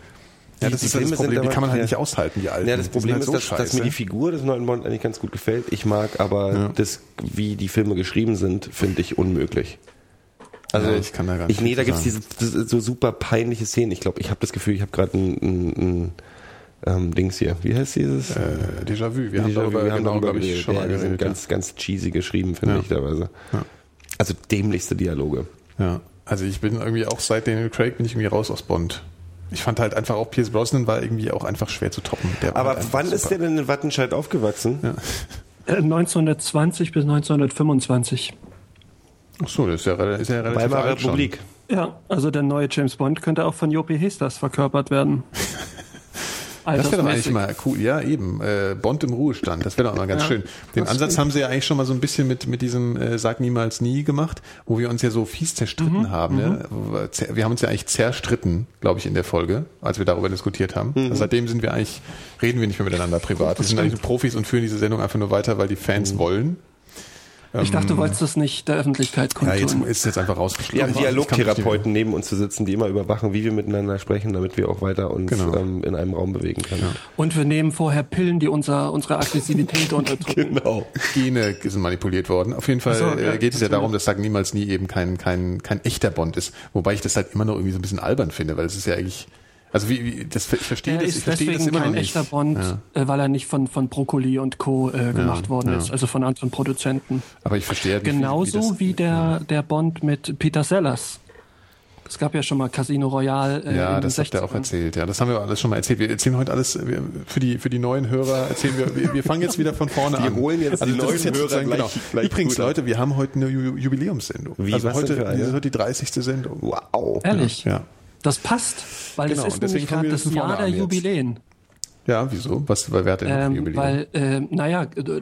Ja, Die- das die ist halt Filme das Problem, die kann man halt ja. nicht aushalten, die alten. Ja, das Problem halt ist, so dass, dass mir die Figur des neuen Bond eigentlich ganz gut gefällt. Ich mag aber das, wie die Filme geschrieben sind, finde ich unmöglich. Also Ja, ich kann da gar nicht ich, nee, da zu gibt's diese so super peinliche Szenen. Ich glaube, ich habe das Gefühl, ich habe gerade ein, ein, ein ähm, Dings hier. Wie heißt dieses? äh, Déjà-vu, wir haben Déjà-vu, darüber, wir haben genau, darüber glaube ich, schon ja, mal die sind geredet. ja. ganz, ganz cheesy geschrieben, finde Ja. ich teilweise. Ja. Also dämlichste Dialoge. Ja, also ich bin irgendwie auch seit Daniel Craig bin ich irgendwie raus aus Bond. Ich fand halt einfach auch Pierce Brosnan war irgendwie auch einfach schwer zu toppen. Aber halt wann ist super. der denn in Wattenscheid aufgewachsen? Äh, 1920 bis 1925. Ach so, das ist ja, ist ja relativ Weimarer alt schon. Republik. Ja, also der neue James Bond könnte auch von Jopi Hestas verkörpert werden. Das wäre doch eigentlich mal cool. Ja, eben. Äh, Bond im Ruhestand. Das wäre doch mal ganz Ja, schön. Den das Ansatz stimmt. haben sie ja eigentlich schon mal so ein bisschen mit, mit diesem äh, Sag niemals nie gemacht, wo wir uns ja so fies zerstritten Mhm, haben. Ne? Wo wir haben uns ja eigentlich zerstritten, glaube ich, in der Folge, als wir darüber diskutiert haben. Mhm. Also seitdem sind wir eigentlich, reden wir nicht mehr miteinander privat. Wir sind eigentlich Profis und führen diese Sendung einfach nur weiter, weil die Fans Mhm. wollen. Ich dachte, du wolltest das nicht der Öffentlichkeit Ja, jetzt kundtun. ist jetzt einfach Wir rausgeschlagen. haben Dialogtherapeuten neben uns zu sitzen, die immer überwachen, wie wir miteinander sprechen, damit wir auch weiter uns Genau. ähm, in einem Raum bewegen können. Und wir nehmen vorher Pillen, die unser, unsere Aggressivität unterdrücken. Genau. Gene sind manipuliert worden. Auf jeden Fall so, ja, äh, geht es ja darum, dass Sagen niemals nie eben kein, kein, kein echter Bond ist. Wobei ich das halt immer noch irgendwie so ein bisschen albern finde, weil es ist ja eigentlich, also wie, wie das, ich verstehe Er das, ist ich verstehe das deswegen immer noch kein nicht. echter Bond, Ja. äh, weil er nicht von, von Brokkoli und Co. Äh, gemacht worden ja. ist, also von anderen Produzenten. Aber ich verstehe halt nicht, Genauso wie, wie, wie der, der Bond mit Peter Sellers. Es gab ja schon mal Casino Royale. Äh, Ja, in das den habt ihr auch 60ern. erzählt. Ja, das haben wir alles schon mal erzählt. Wir erzählen heute alles wir, für die für die neuen Hörer. Erzählen wir. Wir, wir fangen jetzt wieder von vorne Wir an. holen jetzt die das neuen jetzt Hörer gleich- gleich Übrigens. Leute, wir haben heute eine Ju Jubiläumssendung. Wie, also was denn heute für eine? das ist heute die 30. Sendung. Wow. Ehrlich? Ja. Das passt, weil Genau, das ist nämlich gerade das Jahr der. Jubiläen. Ja, wieso? Was wer hat denn Ähm, Jubiläum? weil, äh, naja, äh,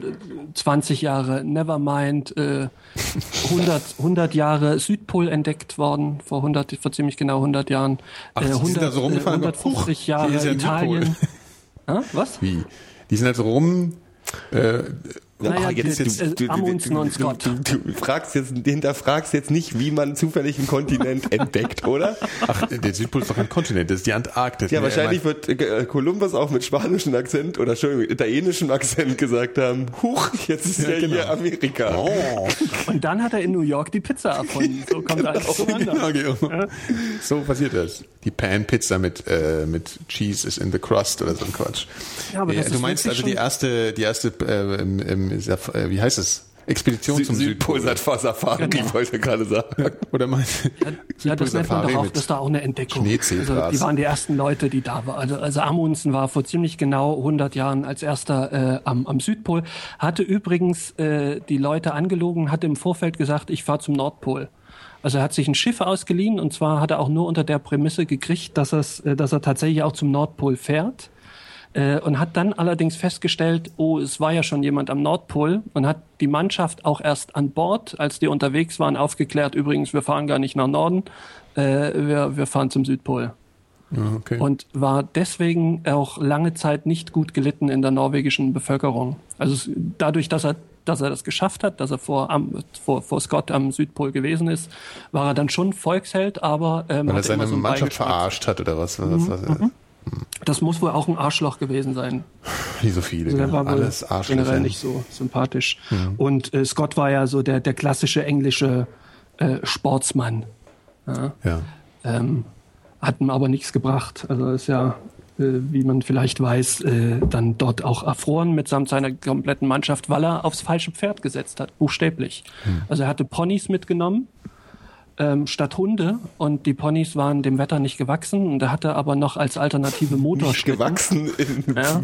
20 Jahre Nevermind, äh, 100, 100 Jahre Südpol entdeckt worden, vor 100, vor ziemlich genau 100 Jahren. Ach, äh, die sind 100, da so rumgefahren, äh, huch, 150 hier Jahre ja Italien. Hä? Was? Wie? Die sind halt so rum. Äh, Naja, jetzt, du- äh, fragst jetzt, hinterfragst jetzt nicht, wie man zufällig einen Kontinent entdeckt, oder? ach, der Südpol ist doch kein Kontinent, das ist die Antarktis. Ja, wahrscheinlich wird äh, Kolumbus auch mit spanischem Akzent oder Entschuldigung, italienischem Akzent gesagt haben, huch, jetzt ist ja, Ja, genau. hier Amerika. Oh, Und dann hat er in New York die Pizza erfunden. So kommt er alles zueinander. genau, genau. So passiert das. Die Pan-Pizza mit, äh, mit Cheese is in the crust oder so ein Quatsch. Ja, aber das du meinst also die erste, die erste, äh, im, äh, wie heißt es? Expedition zum Südpol. Südpol Safari, Genau. ich wollte gerade sagen. Oder meinst Ja, das nennt man doch auch, das ist doch auch eine Entdeckung. Also, die waren die ersten Leute, die da waren. Also, also Amundsen war vor ziemlich genau 100 Jahren als erster äh, am, am Südpol. Hatte übrigens äh, die Leute angelogen, hatte im Vorfeld gesagt, ich fahre zum Nordpol. Also er hat sich ein Schiff ausgeliehen und zwar hat er auch nur unter der Prämisse gekriegt, dass, äh, dass er tatsächlich auch zum Nordpol fährt. Äh, und hat dann allerdings festgestellt, oh, es war ja schon jemand am Nordpol und hat die Mannschaft auch erst an Bord, als die unterwegs waren, aufgeklärt, übrigens, wir fahren gar nicht nach Norden, äh, wir, wir fahren zum Südpol. Ah, okay. Und war deswegen auch lange Zeit nicht gut gelitten in der norwegischen Bevölkerung. Also es, dadurch, dass er dass er das geschafft hat, dass er vor, am, vor, vor Scott am Südpol gewesen ist, war er dann schon Volksheld, aber ähm, Weil er seine so Mannschaft verarscht hat oder was? was, was Mhm. Das muss wohl auch ein Arschloch gewesen sein. Wie so viele. Also der ja. war wohl Alles Arschlöcher. generell nicht so sympathisch. Und äh, Scott war ja so der, der klassische englische äh, Sportsmann. Ja. Ähm, hat ihm aber nichts gebracht. Also ist ja, äh, wie man vielleicht weiß, äh, dann dort auch erfroren mitsamt seiner kompletten Mannschaft, weil er aufs falsche Pferd gesetzt hat, buchstäblich. Also er hatte Ponys mitgenommen ähm, statt Hunde und die Ponys waren dem Wetter nicht gewachsen und er hatte aber noch als alternative Nicht Motorschlitten. gewachsen in Ja.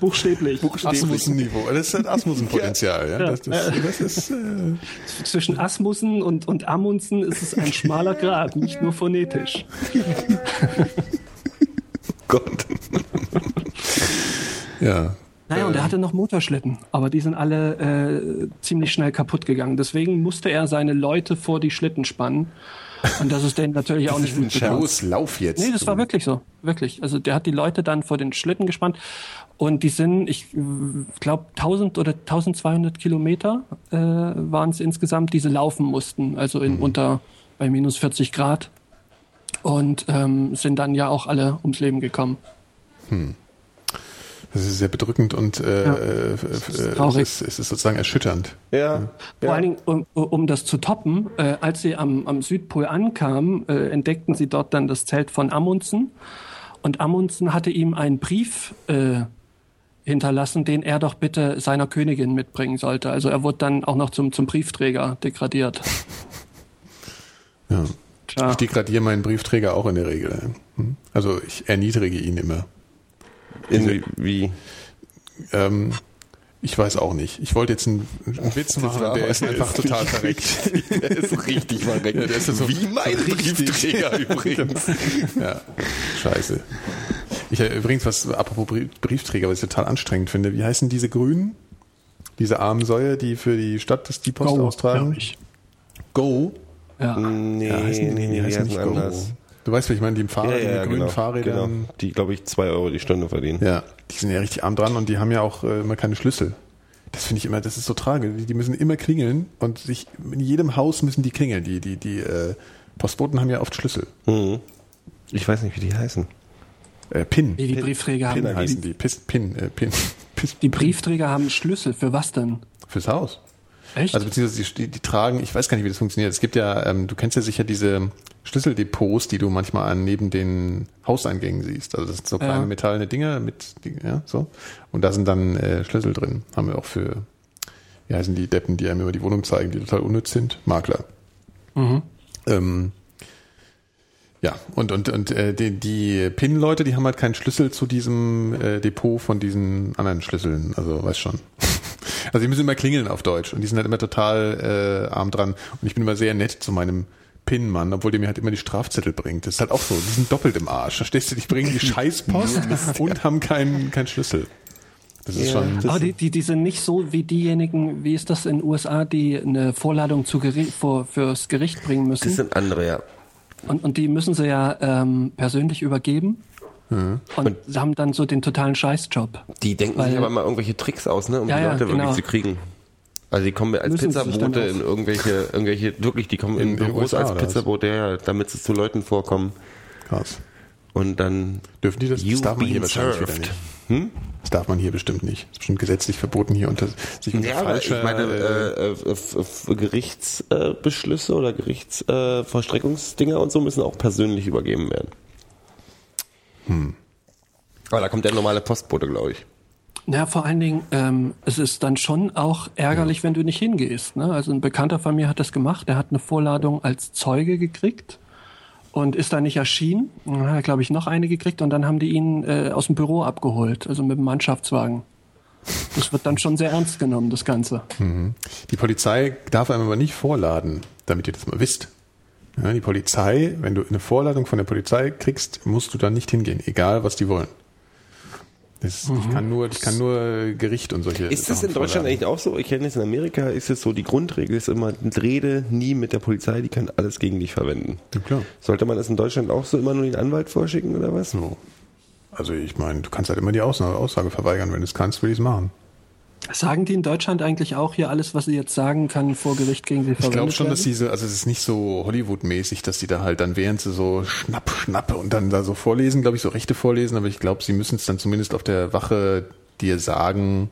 Buchstäblich. Asmussen-Niveau. Das ist halt Asmussen-Potenzial. Ja. Das, das, das ist, äh, Zwischen Asmussen und, und Amundsen ist es ein schmaler Grat, nicht nur phonetisch. Gott. ja. Naja, und er hatte noch Motorschlitten, aber die sind alle äh, ziemlich schnell kaputt gegangen. Deswegen musste er seine Leute vor die Schlitten spannen. Und das ist denen natürlich auch nicht gut. Los, lauf jetzt. Nee, das war wirklich so. Wirklich. Also der hat die Leute dann vor den Schlitten gespannt. Und die sind, ich glaube, 1000 oder 1200 Kilometer äh, waren es insgesamt, die sie laufen mussten. Also in unter bei minus 40 Grad. Und ähm, sind dann ja auch alle ums Leben gekommen. Das ist sehr bedrückend und äh, Ja. äh, ist äh, es, traurig. ist, es ist sozusagen erschütternd. Ja. Vor ja. allen Dingen, um, um das zu toppen, äh, als sie am, am Südpol ankamen, äh, entdeckten sie dort dann das Zelt von Amundsen. Und Amundsen hatte ihm einen Brief äh, hinterlassen, den er doch bitte seiner Königin mitbringen sollte. Also er wurde dann auch noch zum, zum Briefträger degradiert. Ja. Tja. Ich degradiere meinen Briefträger auch in der Regel. Hm? Also ich erniedrige ihn immer. In, wie? Ähm, ich weiß auch nicht. Ich wollte jetzt einen, einen Witz machen, und der ist einfach total verreckt. Der ist richtig verreckt. Ja, der ist so wie mein. Briefträger übrigens. Ja, scheiße. Ich äh, übrigens was apropos Brie- Briefträger, was ich total anstrengend finde. Wie heißen diese Grünen? Diese armen Säue, die für die Stadt das die Post Go, austragen? ich. Go. Ja. Nee, Ja, heißen die, nee, die die heißen heißen nicht anders. Go. Du weißt, wie ich meine, die im Ja, Fahrrad, ja, die ja, grünen genau, Fahrrädern. genau. Die, glaube ich, zwei Euro die Stunde verdienen. Ja, die sind ja richtig arm dran und die haben ja auch äh, immer keine Schlüssel. Das finde ich immer, das ist so tragisch. Die, die müssen immer klingeln und sich in jedem Haus müssen die klingeln. Die, die, die äh, Postboten haben ja oft Schlüssel. Mhm. Ich weiß nicht, wie die heißen. Äh, Pin. Nee, die Briefträger Pin haben heißen die. Pis, Pin, äh, Pin. Pis, Die Briefträger haben Schlüssel. Für was denn? fürs Haus. Echt? Also beziehungsweise die, die, die tragen, ich weiß gar nicht, wie das funktioniert. Es gibt ja, ähm, du kennst ja sicher diese Schlüsseldepots, die du manchmal an neben den Hauseingängen siehst. Also das sind so kleine Ja. metallene Dinger mit, ja, so. Und da sind dann äh, Schlüssel drin. Haben wir auch für, wie heißen die Deppen, die einem immer die Wohnung zeigen, die total unnütz sind? Makler. Ähm, ja, und, und, und äh, die, die PIN-Leute, die haben halt keinen Schlüssel zu diesem äh, Depot von diesen anderen Schlüsseln. Also, weiß schon. Also die müssen immer klingeln auf Deutsch und die sind halt immer total äh, arm dran. Und ich bin immer sehr nett zu meinem PIN-Mann, obwohl der mir halt immer die Strafzettel bringt. Das ist halt auch so, die sind doppelt im Arsch. Verstehst du, die bringen die Scheißpost und haben keinen keinen Schlüssel. Das ist Ja, schon... das- Aber die, die, die sind nicht so wie diejenigen, wie ist das in den USA, die eine Vorladung zu Geri vor, fürs Gericht bringen Das müssen. sind andere, ja. Und, und die müssen sie ja ähm, persönlich übergeben. Und, sie haben dann so den totalen Scheißjob. Die denken Weil- sich aber mal irgendwelche Tricks aus, ne, um Ja, die ja, Leute genau. wirklich zu kriegen. Also die kommen als Pizzabote in irgendwelche, irgendwelche, wirklich, die kommen in, In- Büros USA als? Pizzabote her, damit sie zu Leuten vorkommen. Krass. Und dann Dürfen die das? Das darf man hier been wahrscheinlich wieder served. nicht. Hm? Das darf man hier bestimmt nicht. Das ist bestimmt gesetzlich verboten hier unter sich unter Ja, aber ich meine, äh, äh, äh, Gerichtsbeschlüsse oder Gerichtsvollstreckungsdinger und so müssen auch persönlich übergeben werden. Hm. Aber da kommt der normale Postbote, glaube ich. Ja, vor allen Dingen, ähm, es ist dann schon auch ärgerlich, wenn du nicht hingehst. Ne? Also ein Bekannter von mir hat das gemacht, der hat eine Vorladung als Zeuge gekriegt und ist da nicht erschienen. Dann hat er, glaube ich, noch eine gekriegt und dann haben die ihn äh, aus dem Büro abgeholt, also mit dem Mannschaftswagen. Das wird dann schon sehr ernst genommen, das Ganze. Die Polizei darf einem aber nicht vorladen, damit ihr das mal wisst. Ja, die Polizei, wenn du eine Vorladung von der Polizei kriegst, musst du da nicht hingehen, egal was die wollen. Das, Ich kann nur, ich kann nur Gericht und solche. Ist das in Deutschland eigentlich auch so? Ich kenne es in Amerika, ist es so, die Grundregel ist immer, rede nie mit der Polizei, die kann alles gegen dich verwenden. Ja, klar. Sollte man das in Deutschland auch so immer nur den Anwalt vorschicken oder was? So. Also ich meine, du kannst halt immer die Aussage, Aussage verweigern. Wenn du es kannst, will ich es machen. Sagen die in Deutschland eigentlich auch hier alles, was sie jetzt sagen, kann vor Gericht gegen sie Ich verwendet glaube schon, werden? dass diese, also es ist nicht so Hollywood-mäßig, dass die da halt dann während sie so schnapp, schnappe und dann da so vorlesen, glaube ich, so Rechte vorlesen, aber ich glaube, sie müssen es dann zumindest auf der Wache dir sagen,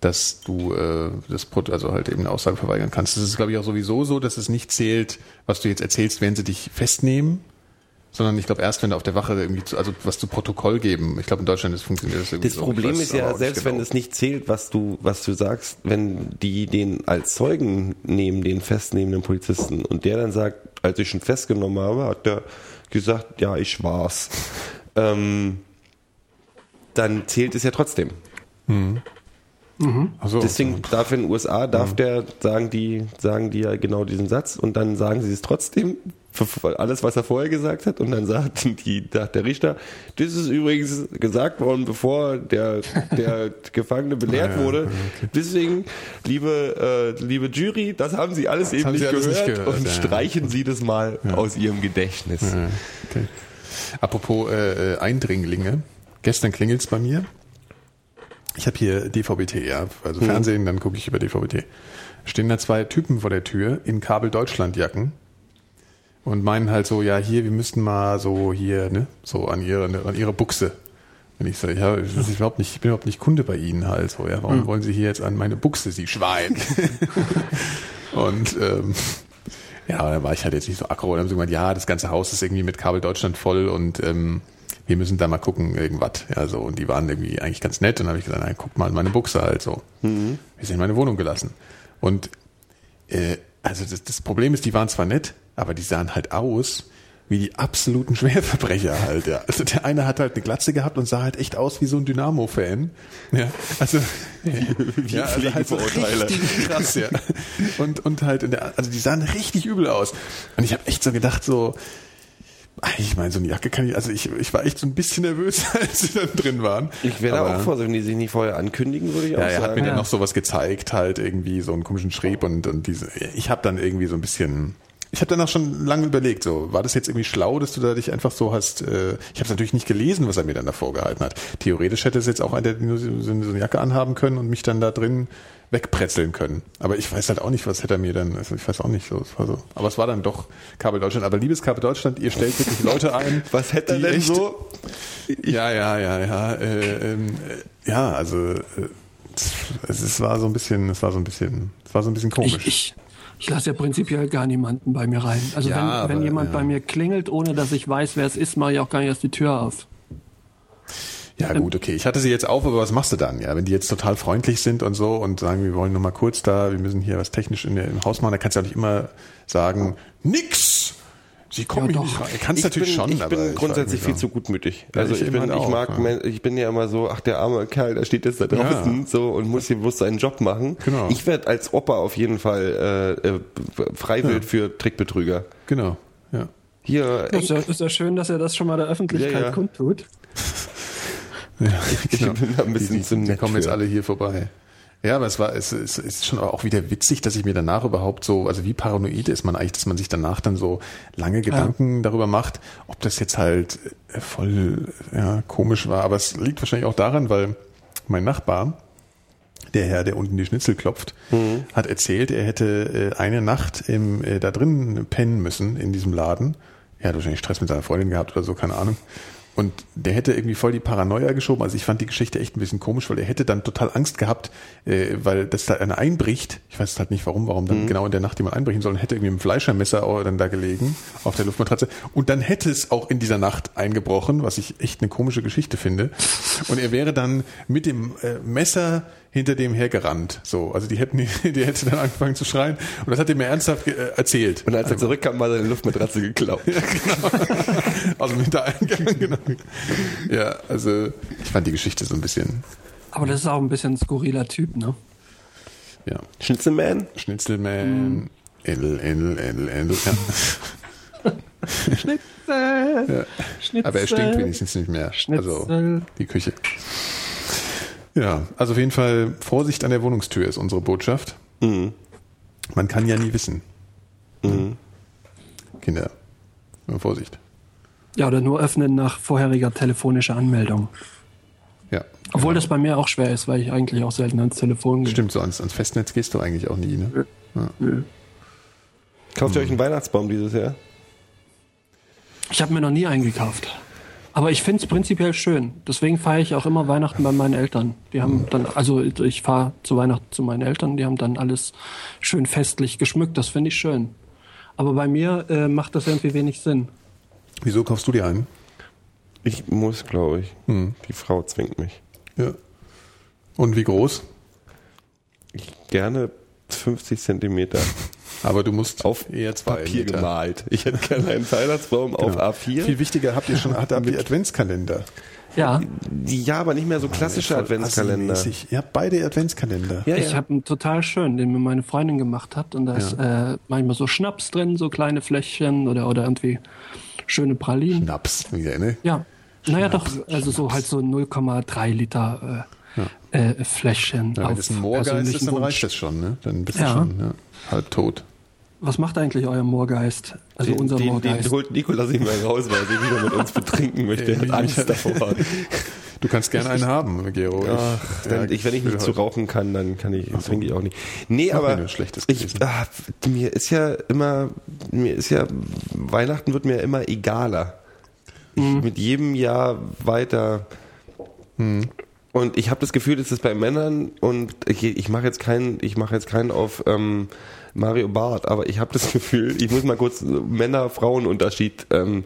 dass du äh, das also halt eben eine Aussage verweigern kannst. Das ist, glaube ich, auch sowieso so, dass es nicht zählt, was du jetzt erzählst, während sie dich festnehmen, sondern ich glaube erst, wenn du auf der Wache irgendwie, zu, also was zu Protokoll geben. Ich glaube, in Deutschland ist, funktioniert das irgendwie Das so. Problem weiß ist ja, selbst wenn genau. es nicht zählt, was du, was du sagst, wenn die den als Zeugen nehmen, den festnehmenden Polizisten, und der dann sagt, als ich schon festgenommen habe, hat der gesagt, ja, ich war's. Ähm, dann zählt es ja trotzdem. Ach so, Deswegen darf in den USA, darf der, sagen die, sagen die ja genau diesen Satz und dann sagen sie es trotzdem, alles, was er vorher gesagt hat, und dann sagt die, sagt der Richter, das ist übrigens gesagt worden, bevor der, der Gefangene belehrt Ah, ja, wurde. ja, okay. Deswegen, liebe, äh, liebe Jury, das haben Sie alles eben haben nicht, Sie alles gehört, nicht gehört, und ja, ja. streichen Sie das mal aus Ihrem Gedächtnis. Ja, okay. Apropos äh, äh, Eindringlinge. Gestern klingelt's bei mir. Ich habe hier DVB-T, ja, also Fernsehen, dann gucke ich über DVB-T. Stehen da zwei Typen vor der Tür in Kabel Deutschland Jacken und meinen halt so, ja, hier, wir müssten mal so hier, ne, so an ihre, an ihre Buchse. Und ich sage, ja, das ist überhaupt nicht, ich bin überhaupt nicht Kunde bei Ihnen halt so, ja, warum wollen Sie hier jetzt an meine Buchse, Sie Schwein? und ähm, ja, da war ich halt jetzt nicht so aggro. Und dann haben sie gemeint, ja, das ganze Haus ist irgendwie mit Kabel Deutschland voll und ähm, wir müssen da mal gucken, irgendwas. Ja, so. Und die waren irgendwie eigentlich ganz nett. Und dann habe ich gesagt, nein, guck mal in meine Buchse halt so. Wir sind in meine Wohnung gelassen. Und äh, also das, das Problem ist, die waren zwar nett, aber die sahen halt aus wie die absoluten Schwerverbrecher halt, ja. Also der eine hat halt eine Glatze gehabt und sah halt echt aus wie so ein Dynamo-Fan. Ja, also wie, ja, also halt so richtig krass, ja. Und, und halt in der, also die sahen richtig übel aus. Und ich habe echt so gedacht, so, ich meine, so eine Jacke kann ich, also ich, ich war echt so ein bisschen nervös, als sie dann drin waren. Ich wäre da auch vorsichtig, wenn die sich nicht vorher ankündigen, würde ich ja, auch er sagen. hat mir dann Ja. noch sowas gezeigt, halt irgendwie so einen komischen Schrieb und, und diese. Ich habe dann irgendwie so ein bisschen ich habe danach schon lange überlegt, so war das jetzt irgendwie schlau, dass du da dich einfach so hast. Äh, ich habe natürlich nicht gelesen, was er mir dann davor gehalten hat. Theoretisch hätte es jetzt auch einer, der nur so, so eine Jacke anhaben können und mich dann da drin wegpretzeln können. Aber ich weiß halt auch nicht, was hätte er mir dann. Also ich weiß auch nicht so. Es war so. Aber es war dann doch Kabel Deutschland. Aber liebes Kabel Deutschland, ihr stellt wirklich Leute ein. Was hätte er denn echt- so? Ja, ja, ja, ja. Äh, ähm, äh, ja, also äh, es, es war so ein bisschen, es war so ein bisschen, es war so ein bisschen komisch. Ich, ich, ich lasse ja prinzipiell gar niemanden bei mir rein. Also Ja, wenn, wenn aber, jemand ja. bei mir klingelt, ohne dass ich weiß, wer es ist, mache ich auch gar nicht erst die Tür auf. Ja gut, okay. Ich hatte sie jetzt auf, aber was machst du dann? Ja, wenn die jetzt total freundlich sind und so und sagen, wir wollen noch mal kurz da, wir müssen hier was technisch in der, im Haus machen, dann kannst du auch nicht immer sagen, nix. Sie kommen Ja, nicht doch. rein. Kannst ich natürlich bin, schon, ich aber bin ich grundsätzlich viel so. gutmütig. Ja, Also ich ich, bin, ich auch, mag, ja. ich bin ja immer so, ach der arme Kerl, der steht jetzt da draußen so und muss hier bloß seinen Job machen. Genau. Ich werde als Opa auf jeden Fall äh, äh, freiwillig für Trickbetrüger. Genau. Ja. Hier, Ist ja, ist ja schön, dass er das schon mal der Öffentlichkeit Ja, ja. ja ich genau. bin da ein bisschen die, zu die, die nett kommen jetzt für. alle hier vorbei. Ja, aber es war, es, es ist schon auch wieder witzig, dass ich mir danach überhaupt so, also wie paranoid ist man eigentlich, dass man sich danach dann so lange Gedanken darüber macht, ob das jetzt halt äh, voll ja, komisch war. Aber es liegt wahrscheinlich auch daran, weil mein Nachbar, der Herr, der unten die Schnitzel klopft, hat erzählt, er hätte äh, eine Nacht im, äh, da drin pennen müssen in diesem Laden. Er hat wahrscheinlich Stress mit seiner Freundin gehabt oder so, keine Ahnung. Und der hätte irgendwie voll die Paranoia geschoben. Also ich fand die Geschichte echt ein bisschen komisch, weil er hätte dann total Angst gehabt, äh, weil das da einer einbricht. Ich weiß halt nicht warum, warum dann genau in der Nacht jemand einbrechen soll. Und hätte irgendwie dem Fleischermesser auch dann da gelegen auf der Luftmatratze. Und dann hätte es auch in dieser Nacht eingebrochen, was ich echt eine komische Geschichte finde. Und er wäre dann mit dem äh, Messer hinter dem hergerannt. So, also die hätten, die hätte dann angefangen zu schreien. Und das hat er mir ernsthaft äh, erzählt. und als er zurückkam, war seine Luftmatratze geklaut. Also mit der Eingang, genau. Ja, also ich fand die Geschichte so ein bisschen, Aber das ist auch ein bisschen ein skurriler Typ, ne? ja. Schnitzelman? Schnitzelman, Edel, Edel, Edel, Edel. Ja. Schnitzel, Schnitzel. Aber er stinkt wenigstens nicht mehr. Also Schnitzel. die Küche. Ja, also auf jeden Fall Vorsicht an der Wohnungstür ist unsere Botschaft. Man kann ja nie wissen. Kinder, nur Vorsicht. Ja, oder nur öffnen nach vorheriger telefonischer Anmeldung. Ja. Obwohl das bei mir auch schwer ist, weil ich eigentlich auch selten ans Telefon gehe. Stimmt, so ans, ans Festnetz gehst du eigentlich auch nie, ne? Nö. Kauft ihr euch einen Weihnachtsbaum dieses Jahr? Ich habe mir noch nie eingekauft. Aber ich finde es prinzipiell schön. Deswegen feiere ich auch immer Weihnachten bei meinen Eltern. Die haben dann, also ich fahre zu Weihnachten zu meinen Eltern, die haben dann alles schön festlich geschmückt. Das finde ich schön. Aber bei mir äh, macht das irgendwie wenig Sinn. Wieso kaufst du dir einen? Ich muss, glaube ich. Die Frau zwingt mich. Ja. Und wie groß? Ich gerne 50 Zentimeter Aber du musst auf eher zwei Papier Meter. gemalt. Ich hätte gerne einen Weihnachtsbaum auf Genau. A4. Viel wichtiger habt ihr schon, habt ihr die Adventskalender. Ja, ja, aber nicht mehr so klassische Adventskalender. assi-mäßig. Ihr habt beide Adventskalender. Ja, ich ja. habe einen total schön, den mir meine Freundin gemacht hat. Und da ist äh, manchmal so Schnaps drin, so kleine Fläschchen oder, oder irgendwie schöne Pralinen. Schnaps, wieder, ne? Ja, naja, doch, also so halt so 0,3 Liter äh, äh, Fläschchen. Ja, wenn das ein Moorgeist ist, dann reicht das schon, ne? Dann bist du Ja. schon ja, halb tot. Was macht eigentlich euer Moorgeist? Also Den, unser den, Moorgeist. den holt Nikolaus nicht mehr raus, weil er sich wieder mit uns betrinken möchte. Er hat Angst davor. Du kannst gerne einen haben, Gero. Ich- Ach, ja, wenn, ich, wenn ich nicht zu rauchen kann, dann kann ich, trinke ich auch nicht. Nee, Mach aber ich, ah, mir ist ja immer, mir ist ja, Weihnachten wird mir immer egaler. Ich, Mhm. Mit jedem Jahr weiter. Und ich habe das Gefühl, dass es bei Männern und ich, ich mache jetzt keinen, ich mache jetzt keinen auf ähm, Mario Barth, aber ich habe das Gefühl, ich muss mal kurz Männer-Frauen-Unterschied ähm,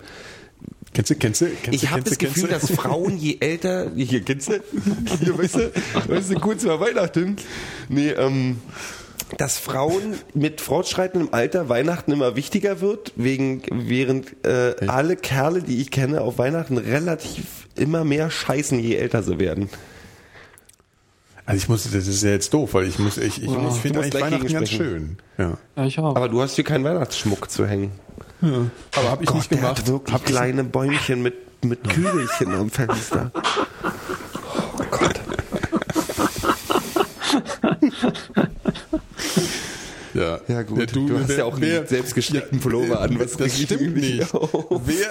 Kennst du, kennst du? Kennst ich du, habe das Gefühl, dass? Frauen je älter, hier kennst du, hier weißt du, weißt du, kurz vor Weihnachten, nee, ähm, dass Frauen mit fortschreitendem Alter Weihnachten immer wichtiger wird, wegen, während äh, alle Kerle, die ich kenne, auf Weihnachten relativ immer mehr scheißen, je älter sie werden. Also ich muss, das ist ja jetzt doof, weil ich muss, ich, ich, Wow. ich finde eigentlich Weihnachten ganz schön. Ja. ja, ich auch. Aber du hast hier keinen Weihnachtsschmuck zu hängen. Aber habe ich nicht der gemacht. hat wirklich Hab ich kleine Bäumchen mit, mit Kügelchen am Fenster. Oh Gott. Ja, Ja, gut. Du hast ja auch einen selbstgestrickten Pullover an, was das stimmt nicht. auf. Wer,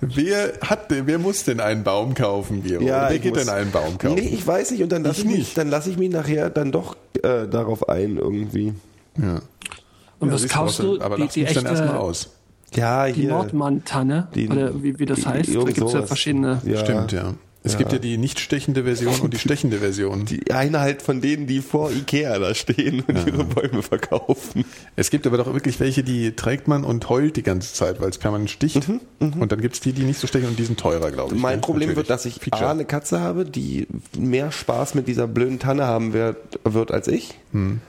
wer hat, denn- wer muss denn einen Baum kaufen, Gero? Ja, wer geht muss- denn einen Baum kaufen? Nee, ich weiß nicht und dann lasse Ich ich, mich, dann lasse ich mich nachher dann doch äh, darauf ein irgendwie. ja. Und Ja, was kaufst du? Aber die, lass die mich dann erstmal echte, aus. Ja, die hier. Nordmann-Tanne, Die- oder wie, wie das heißt. Da gibt es ja verschiedene. Ja. Stimmt, ja. Es Ja. gibt ja die nicht stechende Version und die stechende Version. Die eine halt von denen, die vor Ikea da stehen und ihre Bäume verkaufen. Es gibt aber doch wirklich welche, die trägt man und heult die ganze Zeit, weil es permanent sticht. Und dann gibt's die, die nicht so stechen und die sind teurer, glaube ich. Mein ne? Problem Natürlich. wird, dass ich Feature. A, eine Katze habe, die mehr Spaß mit dieser blöden Tanne haben wird, wird als ich. Hm.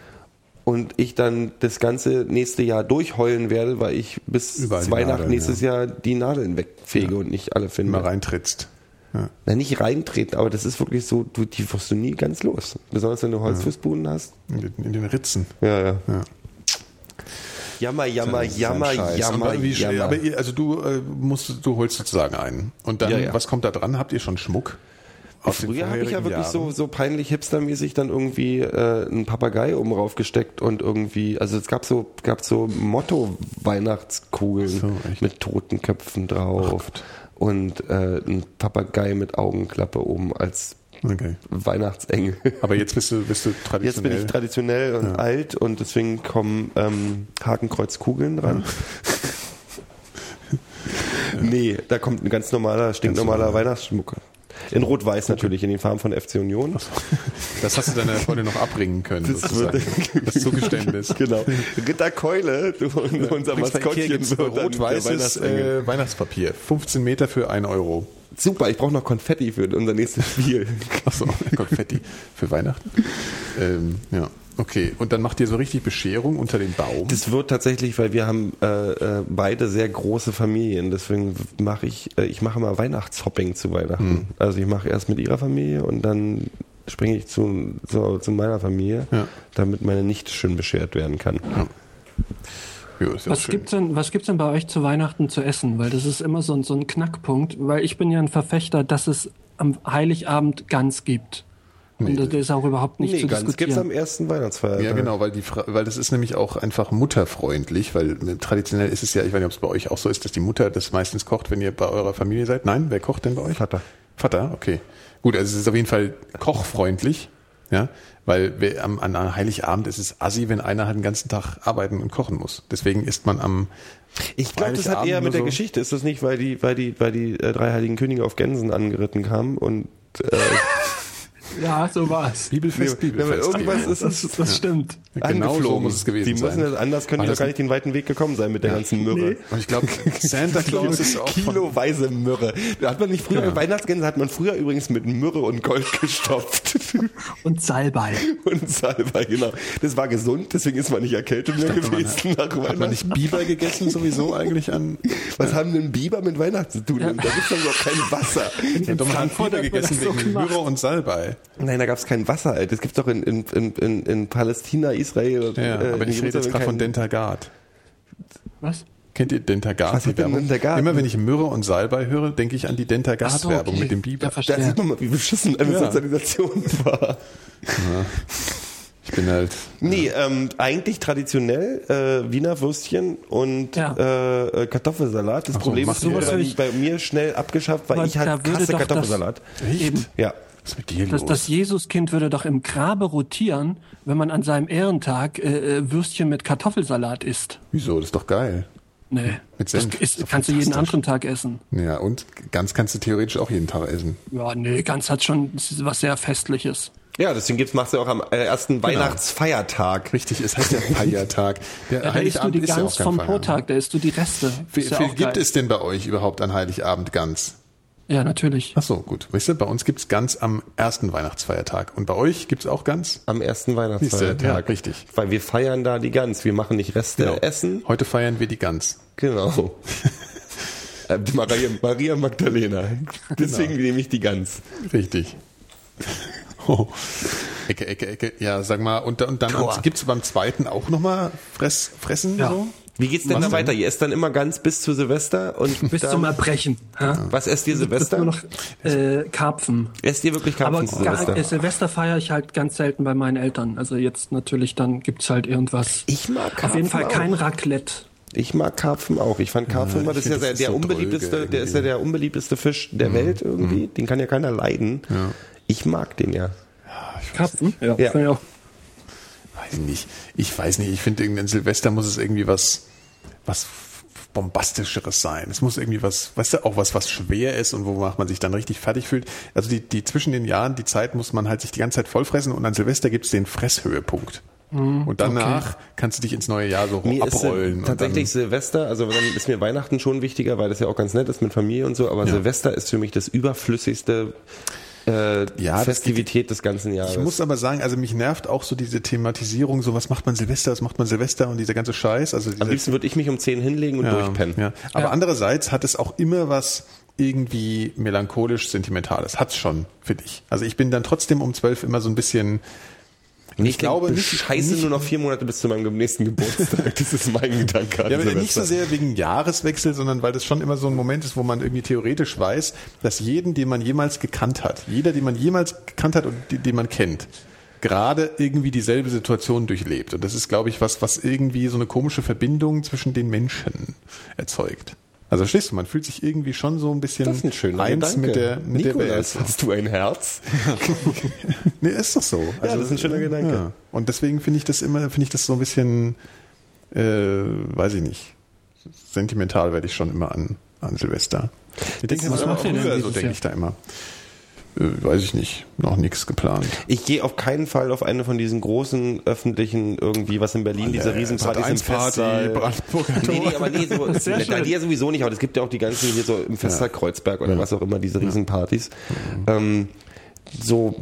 Und ich dann das ganze nächste Jahr durchheulen werde, weil ich bis Überall Weihnachten Nadeln, nächstes Jahr die Nadeln wegfege und nicht alle finde. mal reintrittst. Ja. Na, nicht reintreten, aber das ist wirklich so, du, die wirst du nie ganz los. Besonders wenn du Holzfußboden hast. In, den, in den Ritzen. Ja, ja. Ja. Jammer, jammer, ein jammer, jammer, aber, wie, jammer. aber ihr, also du äh, musst, du holst sozusagen einen. Und dann, Ja, ja. was kommt da dran? Habt ihr schon Schmuck? Aus den Früher habe ich ja wirklich so, Jahren? so peinlich hipstermäßig dann irgendwie äh, einen Papagei oben raufgesteckt und irgendwie, also es gab so, gab so Motto-Weihnachtskugeln So, mit Totenköpfen drauf und äh, ein Papagei mit Augenklappe oben als Okay. Weihnachtsengel. Aber jetzt bist du, bist du Jetzt traditionell. bin ich traditionell und alt und deswegen kommen ähm, Hakenkreuzkugeln dran. nee, da kommt ein ganz normaler, stinknormaler normaler. Weihnachtsschmuck. In Rot-Weiß natürlich, in den Farben von FC Union. das hast du deiner Freundin noch abbringen können, Das sozusagen. wird- das Zugeständnis. Genau. Ritterkeule, du, unser Bringst bei Ikea Maskottchen rot-weißes Weihnachtsengel. äh, Weihnachtspapier. 15 Meter für 1 Euro. Super, ich brauche noch Konfetti für unser nächstes Spiel. Achso, Konfetti für Weihnachten. Ähm, ja, okay. Und dann macht ihr so richtig Bescherung unter den Baum. Das wird tatsächlich, weil wir haben äh, äh, beide sehr große Familien, deswegen mache ich, äh, ich mache mal Weihnachtshopping zu Weihnachten. Hm. Also ich mache erst mit ihrer Familie und dann springe ich zu, zu, zu meiner Familie, Ja. damit meine Nichte schön beschert werden kann. ja, ja Was schön. gibt's denn, was gibt's denn bei euch zu Weihnachten zu essen? Weil das ist immer so, ein- so ein Knackpunkt, weil ich bin ja ein Verfechter, dass es am Heiligabend Gans gibt. Und das ist auch überhaupt nicht nee, zu ganz gibt's diskutieren. am ersten Weihnachtsfeiertag. Ja, genau, weil die Fra weil das ist nämlich auch einfach mutterfreundlich, weil äh, traditionell ist es ja, ich weiß nicht, ob es bei euch auch so ist, dass die Mutter das meistens kocht, wenn ihr bei eurer Familie seid. Nein, wer kocht denn bei euch? Vater. Vater, okay. Gut, also es ist auf jeden Fall kochfreundlich, ja, weil wer, am, an Heiligabend ist es assi, wenn einer halt den ganzen Tag arbeiten und kochen muss. Deswegen isst man am Ich glaube, das hat Heiligabend eher mit der so- Geschichte. Ist das nicht, weil die, weil die, weil die äh, drei heiligen Könige auf Gänsen angeritten kamen und äh, Ja, so war's. Bibelfest, Nee, Bibelfest. irgendwas ist es Das stimmt. Genau so angeflogen. muss es gewesen die sein. Müssen, das- anders können die doch das- gar nicht den weiten Weg gekommen sein mit der ganzen Myrrhe. Und ich glaube, Santa Claus ist auch Kiloweise Myrrhe. Da hat man nicht früher Ja. Weihnachtsgänse hat man früher übrigens mit Myrrhe und Gold gestopft. Und Salbei. und Salbei, genau. Das war gesund, deswegen ist man nicht erkältet mehr dachte, man gewesen nach hat man nicht Biber gegessen sowieso eigentlich an Was haben denn Biber mit Weihnachten zu tun? Da gibt's doch überhaupt kein Wasser. Ja, doch, man hat Frankfurt Biber gegessen das wegen. Myrrhe und Salbei. Nein, da gab's kein Wasser, Alter. Das gibt's doch in, in, in, in, in Palästina, Israel. Ja, äh, aber ich rede jetzt gerade von Dentagard. Was? Kennt ihr Dentagard? Was die Werbung? Dentagard? Immer wenn ich Myrrhe und Salbei höre, denke ich an die Ach so, Dentagard-Werbung okay. mit dem Biber. Ja, Da sieht man mal, wie beschissen eine Ja. Sozialisation war. ich bin halt. Nee, ähm, eigentlich traditionell äh, Wiener Würstchen und Ja. äh, äh, Kartoffelsalat. Das so, Problem ist, Ich- bei mir schnell abgeschafft, weil ich halt würde hasse Kartoffelsalat. Eben. Ja. Was ist mit dir Das, los? das Jesuskind würde doch im Grabe rotieren, wenn man an seinem Ehrentag äh, äh, Würstchen mit Kartoffelsalat isst. Wieso? Das ist doch geil. Nee. Mit Senf. Das Ist doch kannst du jeden anderen Tag essen. Ja, und ganz kannst du theoretisch auch jeden Tag essen. Ja, nee, ganz hat schon was sehr Festliches. Ja, deswegen gibt's, machst du auch am äh, ersten Weihnachtsfeiertag. Richtig, es heißt ja Feiertag. Der Ja, da isst du die ja Gans kein vom Feiertag. Vortag, da isst du die Reste. Wie ja viel gibt geil. es denn bei euch überhaupt an Heiligabend Gans? Ja, natürlich. Ach so, gut. Weißt du, bei uns gibt's Gans am ersten Weihnachtsfeiertag. Und bei euch gibt's auch Gans? Am ersten Weihnachtsfeiertag. ja, richtig. Weil wir feiern da die Gans. Wir machen nicht Reste Genau. essen. Heute feiern wir die Gans. Genau. Äh, Maria, Maria Magdalena. Deswegen nehme ich die Gans. Richtig. Oh. Ecke, Ecke, Ecke. Ja, sag mal, und, und dann Tor. gibt's beim zweiten auch nochmal Fress, Fressen Ja. so? Wie geht's denn Was da weiter? Ihr esst dann immer ganz bis zu Silvester und Bis dann, zum Erbrechen. Ja? was esst ihr Silvester? nur noch äh, Karpfen. esst ihr wirklich Aber Karpfen zu gar, Silvester? äh, Silvester feiere ich halt ganz selten bei meinen Eltern. Also jetzt natürlich, dann gibt's halt irgendwas. Ich mag Auf jeden Karpfen Fall kein auch. Raclette. Ich mag Karpfen auch. Ich fand Karpfen immer, das ist ja der, das der ist so unbeliebteste, dröge der ist ja der unbeliebteste Fisch der Welt irgendwie. Den kann ja keiner leiden. Ich mag den ja. Karpfen? Ja, Ja. ich auch. Weiß nicht. Ich weiß nicht. Ich finde, irgendein Silvester muss es irgendwie was, was bombastischeres sein. Es muss irgendwie was, weißt du, auch was, was schwer ist und wonach man sich dann richtig fertig fühlt. Also die, die zwischen den Jahren, die Zeit muss man halt sich die ganze Zeit vollfressen und an Silvester gibt's den Fresshöhepunkt. Und danach kannst du dich ins neue Jahr so Mir ist abrollen. äh, und tatsächlich Silvester, also dann ist mir Weihnachten schon wichtiger, weil das ja auch ganz nett ist mit Familie und so, aber Silvester ist für mich das überflüssigste äh, Ja, Festivität des ganzen Jahres. Ich muss aber sagen, also mich nervt auch so diese Thematisierung, so was macht man Silvester, was macht man Silvester und dieser ganze Scheiß. Also Am liebsten würde ich mich um 10 hinlegen und durchpennen. Ja. Aber Ja. andererseits hat es auch immer was irgendwie melancholisch Sentimentales. Hat's schon, finde ich. Also ich bin dann trotzdem um zwölf immer so ein bisschen. Ich glaube, nicht- scheiße nicht- nur noch vier Monate bis zu meinem nächsten Geburtstag. Das ist mein Gedanke. an Ja, aber nicht so sehr wegen Jahreswechsel, sondern weil das schon immer so ein Moment ist, wo man irgendwie theoretisch weiß, dass jeden, den man jemals gekannt hat, jeder, den man jemals gekannt hat und die- den man kennt, gerade irgendwie dieselbe Situation durchlebt. Und das ist, glaube ich, was, was irgendwie so eine komische Verbindung zwischen den Menschen erzeugt. Also verstehst du, man fühlt sich irgendwie schon so ein bisschen Das ist ein schöner eins Gedanke. mit der, mit der Nikolas, Welt. hast du ein Herz? Nee, ist doch so. Also, das ist ein schöner Gedanke. Ja. Und deswegen finde ich das immer, finde ich das so ein bisschen, äh, weiß ich nicht, sentimental werde ich schon immer an, an Silvester. Ich denke, was macht ihr denn so denke ich da immer. Äh, weiß ich nicht, noch nichts geplant. Ich gehe auf keinen Fall auf eine von diesen großen öffentlichen irgendwie, was in Berlin, diese Riesenpartys im Sat.1 Festsaal. Brandenburger Nee, nee, aber nee, so, Sehr ne, schön. dir sowieso nicht, aber es gibt ja auch die ganzen hier so im Festsaal Kreuzberg oder was auch immer, diese Riesenpartys. Ähm, so,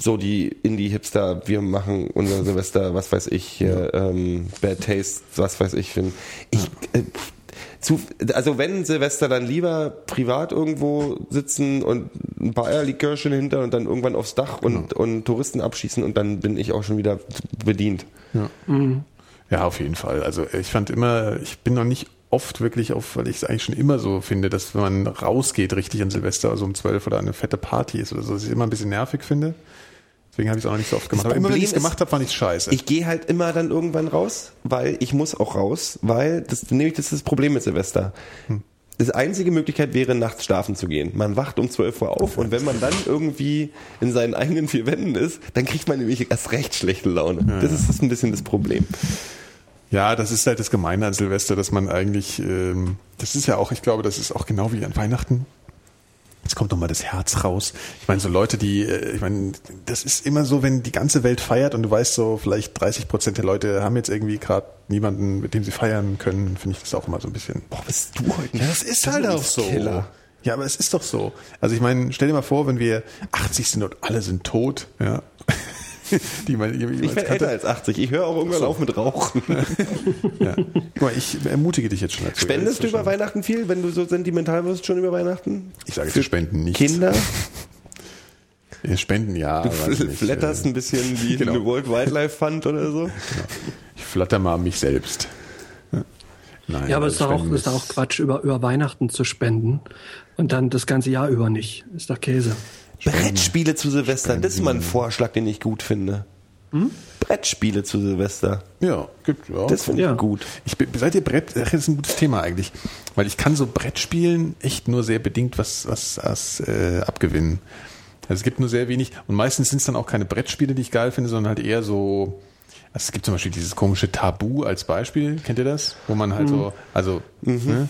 so die Indie-Hipster, wir machen unser Silvester, was weiß ich, hier, ähm, Bad Taste, was weiß ich, finden. Ich, äh, zu, also wenn Silvester dann lieber privat irgendwo sitzen und ein paar Eierlikörchen hinter und dann irgendwann aufs Dach und, und Touristen abschießen und dann bin ich auch schon wieder bedient. Ja, auf jeden Fall. Also ich fand immer, ich bin noch nicht oft wirklich auf, weil ich es eigentlich schon immer so finde, dass wenn man rausgeht richtig an Silvester, also um zwölf oder eine fette Party ist oder so, dass ich immer ein bisschen nervig finde. Deswegen habe ich es auch noch nicht so oft gemacht. Aber immer wenn ich es gemacht habe, fand ich scheiße. Ich gehe halt immer dann irgendwann raus, weil ich muss auch raus, weil das nämlich das ist das Problem mit Silvester. Das einzige Möglichkeit wäre, nachts schlafen zu gehen. Man wacht um 12 Uhr auf und wenn man dann irgendwie in seinen eigenen vier Wänden ist, dann kriegt man nämlich erst recht schlechte Laune. Das ist das ein bisschen das Problem. Ja, das ist halt das Gemeine an Silvester, dass man eigentlich, ähm, das ist ja auch, ich glaube, das ist auch genau wie an Weihnachten. Jetzt kommt nochmal das Herz raus. Ich meine, so Leute, die, äh, ich meine, das ist immer so, wenn die ganze Welt feiert und du weißt so, vielleicht 30 Prozent der Leute haben jetzt irgendwie gerade niemanden, mit dem sie feiern können, finde ich das auch immer so ein bisschen. Boah, bist du heute? Ja, das ist halt auch so. Killer. Ja, aber es ist doch so. Also ich meine, stell dir mal vor, wenn wir 80 sind und alle sind tot, ja. die man Ich werde älter als 80. Ich höre auch irgendwann auf mit Rauchen. Ja. Guck mal, ich ermutige dich jetzt schon dazu. Spendest du über. Weihnachten viel, wenn du so sentimental wirst schon über Weihnachten? Ich sage, wir spenden nichts. Kinder? Wir spenden ja. Du flatterst ein bisschen wie Genau. eine World Wildlife Fund oder so? Ich flatter mal mich selbst. Ja. Nein, Ja, aber es ist doch auch, ist auch Quatsch, über, über Weihnachten zu spenden und dann das ganze Jahr über nicht. Ist doch Käse. Brettspiele zu Silvester, das ist mal ein Vorschlag, den ich gut finde. Brettspiele zu Silvester, Ja, gibt ja. das finde ich Ja. gut. Ich, bin- seid ihr Brett? Das ist ein gutes Thema eigentlich, weil ich kann so Brettspielen echt nur sehr bedingt was was, was äh, abgewinnen. Also es gibt nur sehr wenig und meistens sind es dann auch keine Brettspiele, die ich geil finde, sondern halt eher so. Also es gibt zum Beispiel dieses komische Tabu als Beispiel. Kennt ihr das? Wo man halt so, also ne?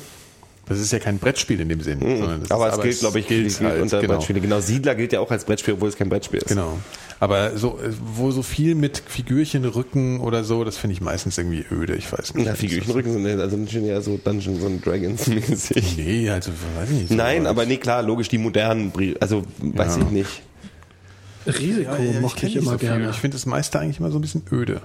Das ist ja kein Brettspiel in dem Sinn, sondern das Mhm. Aber ist, es gilt, glaube ich, gilt, halt, unter genau. Brettspiele. Genau, Siedler gilt ja auch als Brettspiel, obwohl es kein Brettspiel ist. Genau. Aber so, wo so viel mit Figürchen, Rücken oder so, das finde ich meistens irgendwie öde, ich weiß nicht. Na, Figürchenrücken sind ja- also schon eher so Dungeons and Dragons mäßig. Nee, also weiß ich nicht. so Nein, aber nee, klar, logisch, die modernen, also weiß Ja. ich nicht. Risiko Ja, ja, mochte ich nicht immer so viel. gerne. Ich finde das meiste eigentlich immer so ein bisschen öde.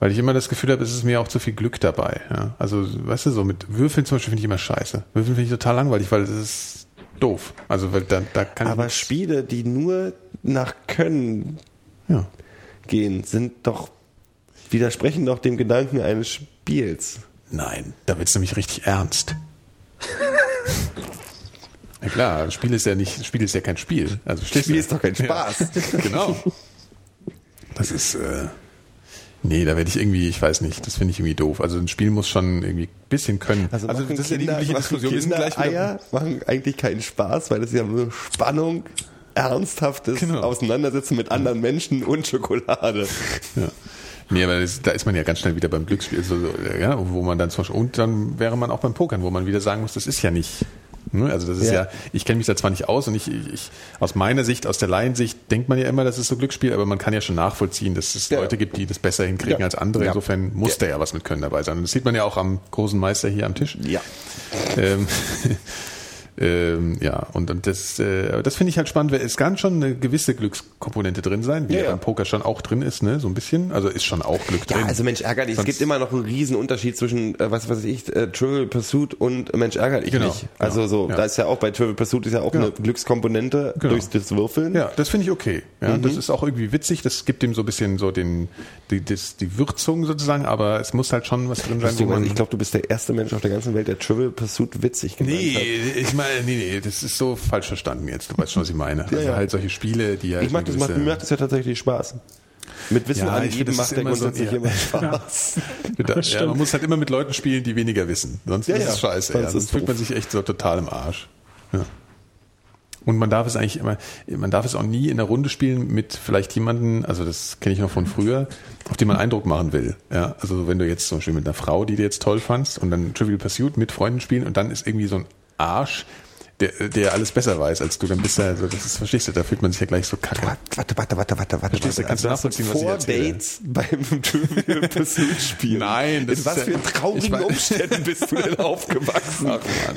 Weil ich immer das Gefühl habe, es ist mir auch zu viel Glück dabei. Ja? Also, weißt du, so mit Würfeln zum Beispiel finde ich immer scheiße. Würfeln finde ich total langweilig, weil das ist doof. Also, weil da, da kann Aber Spiele, die nur nach Können ja. gehen, sind doch, widersprechen doch dem Gedanken eines Spiels. Nein, da wird's nämlich richtig ernst. Ja klar, Spiel ist ja nicht, Spiel ist ja kein Spiel. Also Spiel ist doch kein Spaß. Ja, genau. Das ist, äh, nee, da werde ich irgendwie, ich weiß nicht, das finde ich irgendwie doof. Also ein Spiel muss schon irgendwie ein bisschen können. Also, machen das ist ja die Kinder, übliche machen Diskussion. Wir sind Kinder gleich Eier machen eigentlich keinen Spaß, weil das ist ja nur Spannung, ernsthaftes Genau. Auseinandersetzen mit anderen Menschen und Schokolade. Ja. Nee, aber das, da ist man ja ganz schnell wieder beim Glücksspiel, so, so, ja, wo man dann zum Beispiel, und dann wäre man auch beim Pokern, wo man wieder sagen muss, das ist ja nicht. Ne, Also das ist ja, Ja. ich kenne mich da zwar nicht aus und ich, ich, aus meiner Sicht, aus der Laiensicht, denkt man ja immer, das ist so Glücksspiel, aber man kann ja schon nachvollziehen, dass es Ja. Leute gibt, die das besser hinkriegen Ja. als andere. Insofern muss da ja was mit Können dabei sein. Und das sieht man ja auch am großen Meister hier am Tisch. Ja. Ähm, ähm, ja, und, und das, äh, das finde ich halt spannend, weil es kann schon eine gewisse Glückskomponente drin sein, wie Ja, ja, beim Poker schon auch drin ist, ne, so ein bisschen. Also ist schon auch Glück drin. Ja, also Mensch ärgerlich. Es Sonst- gibt immer noch einen riesen Unterschied zwischen, äh, was weiß ich, äh, Trivial Pursuit und Mensch ärgerlich Genau, nicht. genau, Also so, ja. da ist ja auch bei Trivial Pursuit ist ja auch Genau. eine Glückskomponente Genau. durchs das Würfeln. Ja, das finde ich okay. Ja, Mhm. Das ist auch irgendwie witzig. Das gibt ihm so ein bisschen so den, die, das, die Würzung sozusagen, aber es muss halt schon was drin sein, wo man. Ich glaube, du bist der erste Mensch auf der ganzen Welt, der Trivial Pursuit witzig gemeint Nee, hat. ich meine, nee, nee, das ist so falsch verstanden jetzt. Du weißt schon, was ich meine. Also ja. halt solche Spiele, die halt Ich mag das, macht, mir macht das ja tatsächlich Spaß. Mit Wissen Ja, angeben das macht der immer so- grundsätzlich ja. immer Spaß. Ja, man muss halt immer mit Leuten spielen, die weniger wissen. Sonst Ja, ist ja. es scheiße. Sonst Ja. Sonst fühlt man sich echt so total im Arsch. Ja. Und man darf es eigentlich immer, man darf es auch nie in der Runde spielen mit vielleicht jemanden, also das kenne ich noch von früher, auf den man Eindruck machen will. Ja, also wenn du jetzt zum Beispiel mit einer Frau, die du jetzt toll fandst, und dann Trivial Pursuit mit Freunden spielen und dann ist irgendwie so ein Arsch, der, der alles besser weiß als du, dann bist du ja so, das ist, verstehst du, da fühlt man sich ja gleich so kacke. Warte, warte, warte, warte, warte. Verstehst du, warte. kannst du Also nachvollziehen, was ich erzähle? Dates beim Trivial Pursuit spielen. Nein, das In was für traurigen Umständen bist du denn aufgewachsen? Ach Mann.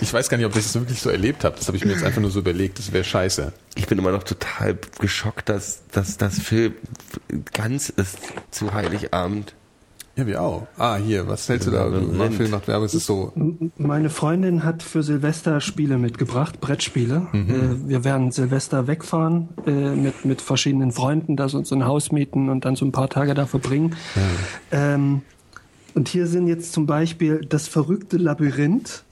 Ich weiß gar nicht, ob ich das wirklich so erlebt habe. Das habe ich mir jetzt einfach nur so überlegt. Das wäre scheiße. Ich bin immer noch total geschockt, dass, dass das Film ganz ist zu Heiligabend. Ja, wir auch. Ah, hier, was hältst du da? Film macht Werbung, es ist so. Meine Freundin hat für Silvester Spiele mitgebracht, Brettspiele. Äh, wir werden Silvester wegfahren äh, mit, mit verschiedenen Freunden, da so, so ein Haus mieten und dann so ein paar Tage da verbringen. Ähm, und hier sind jetzt zum Beispiel das verrückte Labyrinth.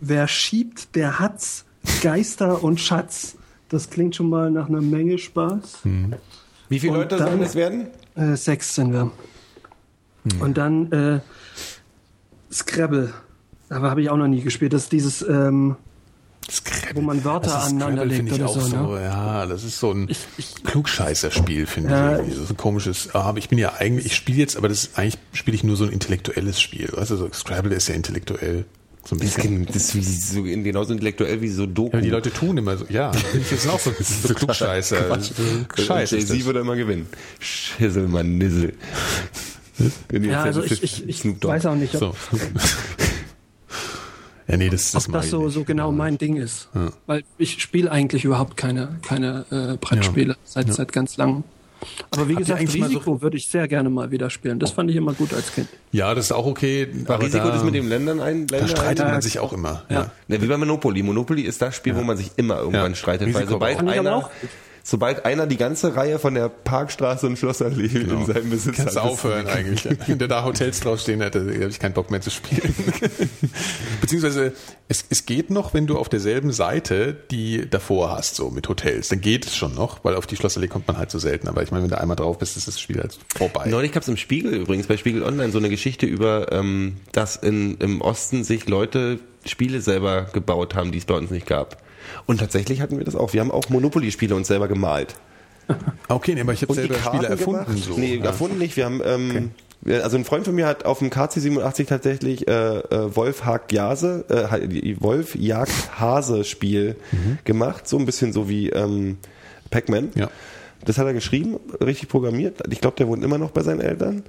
Wer schiebt, der hat's. Geister und Schatz. Das klingt schon mal nach einer Menge Spaß. Wie viele Und Leute sollen es werden? Äh, sechs sind wir. Und dann äh, Scrabble. Aber habe ich auch noch nie gespielt. Das ist dieses, ähm, Scrabble. wo man Wörter Das ist aneinander legt finde ich oder auch so. so. Ne? Ja, das ist so ein Ich- ich- Klugscheißer-Spiel, finde Ja. ich. irgendwie. Das ist ein komisches. Ah, aber ich bin ja eigentlich, ich spiele jetzt, aber das ist, eigentlich spiele ich nur so ein intellektuelles Spiel. Weißt du, so Scrabble ist ja intellektuell. So ein Das bisschen. ist, das ist so, genauso intellektuell wie so Doku. Ja, die Leute tun immer so, ja, das sind auch so, das ist so Klugscheißer. Scheiße. ist das. würde immer gewinnen. Schisselmann, Nissel. Ja, also ich, ich, ich weiß auch nicht, ob, So. ja, nee, das, das ob das so, so genau mein Ding ist. Weil ich spiele eigentlich überhaupt keine, keine äh, Brettspiele seit, seit ganz langem. Aber wie Habt gesagt, mal so- Risiko würde ich sehr gerne mal wieder spielen. Das fand ich immer gut als Kind. Ja, das ist auch okay. Aber Risiko da, das mit dem Ländern ein. da Länder streitet ein- man sich auch immer. Ja. Ja. Ja, wie bei Monopoly. Monopoly ist das Spiel, wo man sich immer irgendwann Ja. streitet. Weil Risiko sobald ich aber einer, auch. Sobald einer die ganze Reihe von der Parkstraße und Schlossallee in seinem Besitz Kannst hat, ist- aufhören eigentlich. Wenn da da Hotels draufstehen hätte, habe ich keinen Bock mehr zu spielen. Beziehungsweise, es, es geht noch, wenn du auf derselben Seite die davor hast, so mit Hotels. Dann geht es schon noch, weil auf die Schlossallee kommt man halt so selten. Aber ich meine, wenn du einmal drauf bist, ist das Spiel halt vorbei. Neulich gab es im Spiegel übrigens, bei Spiegel Online, so eine Geschichte über, ähm, dass in, im Osten sich Leute Spiele selber gebaut haben, die es bei uns nicht gab. Und tatsächlich hatten wir das auch. Wir haben auch Monopoly-Spiele uns selber gemalt. Okay, nee, aber ich habe selber Spiele erfunden. gemacht? So. Nee, Ja. erfunden nicht. Wir haben, ähm, wir- also ein Freund von mir hat auf dem KC87 tatsächlich äh, äh, Wolf Hagt Jase, äh, Wolf Jagd Hase Spiel gemacht, so ein bisschen so wie ähm, Pac-Man. Ja. Das hat er geschrieben, richtig programmiert. Ich glaube, der wohnt immer noch bei seinen Eltern.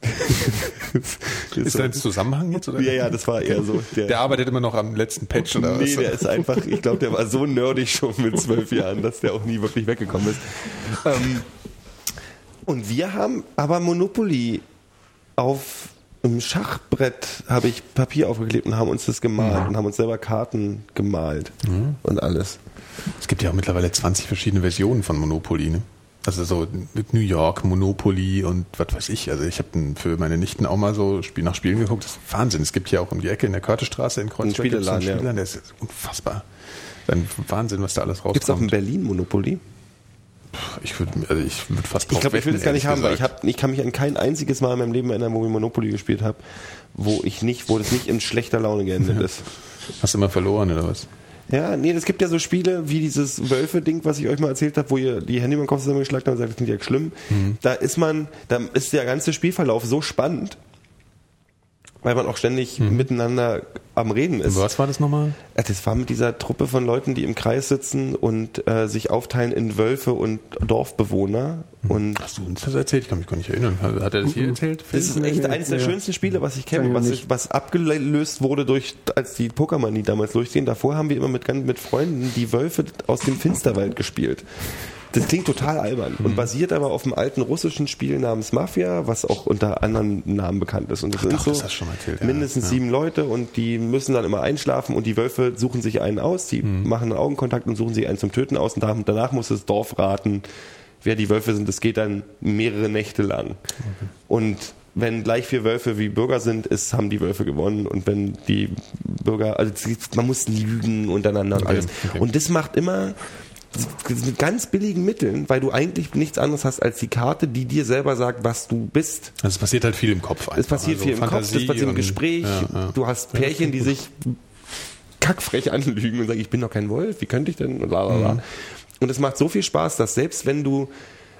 Ist da ein Zusammenhang jetzt? Oder? Ja, ja, das war eher so. Der arbeitet immer noch am letzten Patch oder Nee, was? der ist einfach, ich glaube, der war so nerdig schon mit zwölf Jahren, dass der auch nie wirklich weggekommen ist. Ähm, und wir haben aber Monopoly auf einem Schachbrett habe ich Papier aufgeklebt und haben uns das gemalt und haben uns selber Karten gemalt und alles. Es gibt ja auch mittlerweile 20 verschiedene Versionen von Monopoly. Ne? Also so mit New York, Monopoly und was weiß ich. Also ich habe für meine Nichten auch mal so Spiel nach Spielen geguckt. Das ist Wahnsinn. Es gibt hier auch um die Ecke in der Körtestraße in Kreuzberg Ein gibt's so einen Spieleladen, ja. Spieleladen, der ist unfassbar. Ein Wahnsinn, was da alles Gibt es auch in rauskommt. Berlin Monopoly? Ich würde also ich würd fast Ich glaube, ich will das gar nicht haben, weil ich, hab, ich kann mich an kein einziges Mal in meinem Leben erinnern, wo ich Monopoly gespielt habe, wo ich nicht, wo das nicht in schlechter Laune geendet ist. Hast du immer verloren oder was? Ja, nee, es gibt ja so Spiele wie dieses Wölfe-Ding, was ich euch mal erzählt habe, wo ihr die Hände über den Kopf zusammengeschlagen habt und sagt, das klingt ja schlimm. Da ist man, da ist der ganze Spielverlauf so spannend, weil man auch ständig miteinander am Reden ist. Was war das nochmal? Das war mit dieser Truppe von Leuten, die im Kreis sitzen und äh, sich aufteilen in Wölfe und Dorfbewohner. Und Hast du uns das erzählt? Ich kann mich gar nicht erinnern. Hat er das hier erzählt? das ist echt eines der schönsten Spiele, was ich kenne, was, ich, was abgelöst wurde durch, als die Pokémon damals durchgehen. Davor haben wir immer mit, mit Freunden die Wölfe aus dem Finsterwald gespielt. Das klingt total albern Mhm. und basiert aber auf einem alten russischen Spiel namens Mafia, was auch unter anderen Namen bekannt ist. Und das sind doch, so das schon mal erzählt, mindestens Ja. sieben Leute und die müssen dann immer einschlafen und die Wölfe suchen sich einen aus, die Mhm. machen einen Augenkontakt und suchen sich einen zum Töten aus und da- danach muss das Dorf raten, wer die Wölfe sind. Das geht dann mehrere Nächte lang. Und wenn gleich vier Wölfe wie Bürger sind, ist, haben die Wölfe gewonnen. Und wenn die Bürger, also man muss lügen untereinander und Okay, alles. okay. Und das macht immer mit ganz billigen Mitteln, weil du eigentlich nichts anderes hast als die Karte, die dir selber sagt, was du bist. Also es passiert halt viel im Kopf. Es passiert Also viel im Kopf, Fantasie das passiert im Gespräch. Ja, ja. Du hast Pärchen, die sich kackfrech anlügen und sagen, ich bin doch kein Wolf, wie könnte ich denn? Und. Mhm. und es macht so viel Spaß, dass selbst wenn du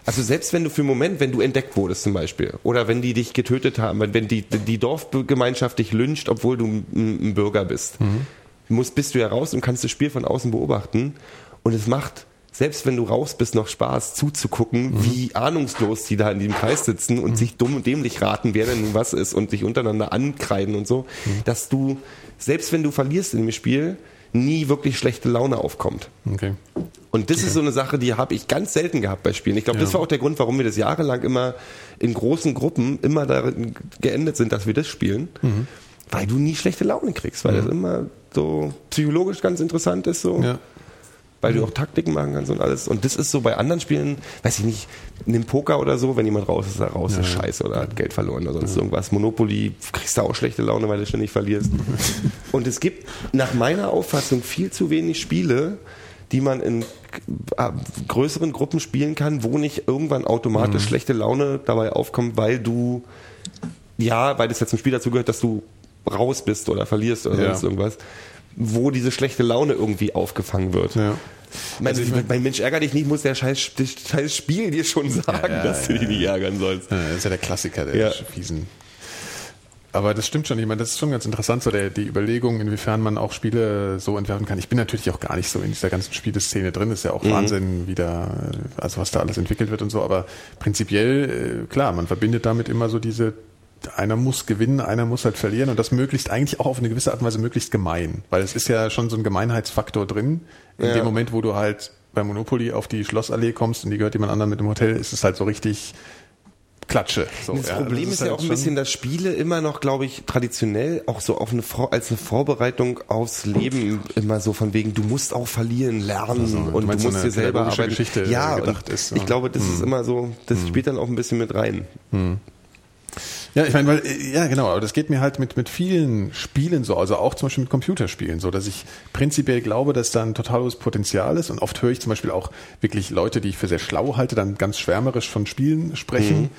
also selbst wenn du für einen Moment, wenn du entdeckt wurdest zum Beispiel, oder wenn die dich getötet haben, wenn wenn die, die Dorfgemeinschaft dich lyncht, obwohl du ein, ein Bürger bist, Mhm. musst, bist du ja raus und kannst das Spiel von außen beobachten. Und es macht, selbst wenn du raus bist, noch Spaß zuzugucken, Mhm. wie ahnungslos die da in diesem Kreis sitzen und sich dumm und dämlich raten, wer denn nun was ist und sich untereinander ankreiden und so, Mhm. dass du, selbst wenn du verlierst in dem Spiel, nie wirklich schlechte Laune aufkommt. Okay. Und das ist so eine Sache, die habe ich ganz selten gehabt bei Spielen. Ich glaube, das Ja. war auch der Grund, warum wir das jahrelang immer in großen Gruppen immer darin geendet sind, dass wir das spielen. Mhm. Weil du nie schlechte Laune kriegst, weil das immer so psychologisch ganz interessant ist, so. Ja. Weil du auch Taktiken machen kannst und alles. Und das ist so bei anderen Spielen, weiß ich nicht, in dem Poker oder so, wenn jemand raus ist, er raus, ist scheiße oder hat Geld verloren oder sonst irgendwas. Monopoly kriegst du auch schlechte Laune, weil du ständig verlierst. und es gibt nach meiner Auffassung viel zu wenig Spiele, die man in äh, größeren Gruppen spielen kann, wo nicht irgendwann automatisch schlechte Laune dabei aufkommt, weil du, ja, weil das jetzt zum Spiel dazu gehört, dass du raus bist oder verlierst oder Ja. sonst irgendwas, wo diese schlechte Laune irgendwie aufgefangen wird. Ja. Mein, Also ich mein- mein Mensch ärger dich nicht, muss der scheiß, das scheiß Spiel dir schon sagen, ja, dass ja, du dich nicht ärgern sollst. Ja, das ist ja der Klassiker der fiesen. Aber das stimmt schon. Ich meine, das ist schon ganz interessant, so der, die Überlegung, inwiefern man auch Spiele so entwerfen kann. Ich bin natürlich auch gar nicht so in dieser ganzen Spieleszene drin. Ist ja auch Wahnsinn, wie da, also was da alles entwickelt wird und so. Aber prinzipiell, äh, klar, man verbindet damit immer so diese, einer muss gewinnen, einer muss halt verlieren und das möglichst eigentlich auch auf eine gewisse Art und Weise möglichst gemein. Weil es ist ja schon so ein Gemeinheitsfaktor drin. In Ja. dem Moment, wo du halt bei Monopoly auf die Schlossallee kommst und die gehört jemand anderem mit dem Hotel, ist es halt so richtig Klatsche. So, Das ja, Problem ist, ja halt auch ein bisschen, dass Spiele immer noch, glaube ich, traditionell auch so auf eine Vor als eine Vorbereitung aufs Leben immer so von wegen, du musst auch verlieren lernen Also, du und du meinst, so musst eine dir selber arbeiten. Geschichte, ja, gedacht ist, ich ja. glaube, das ist immer so, das spielt dann auch ein bisschen mit rein. Ja, ich meine, weil, äh, ja genau, aber das geht mir halt mit, mit vielen Spielen so, also auch zum Beispiel mit Computerspielen so, dass ich prinzipiell glaube, dass da ein total hohes Potenzial ist und oft höre ich zum Beispiel auch wirklich Leute, die ich für sehr schlau halte, dann ganz schwärmerisch von Spielen sprechen.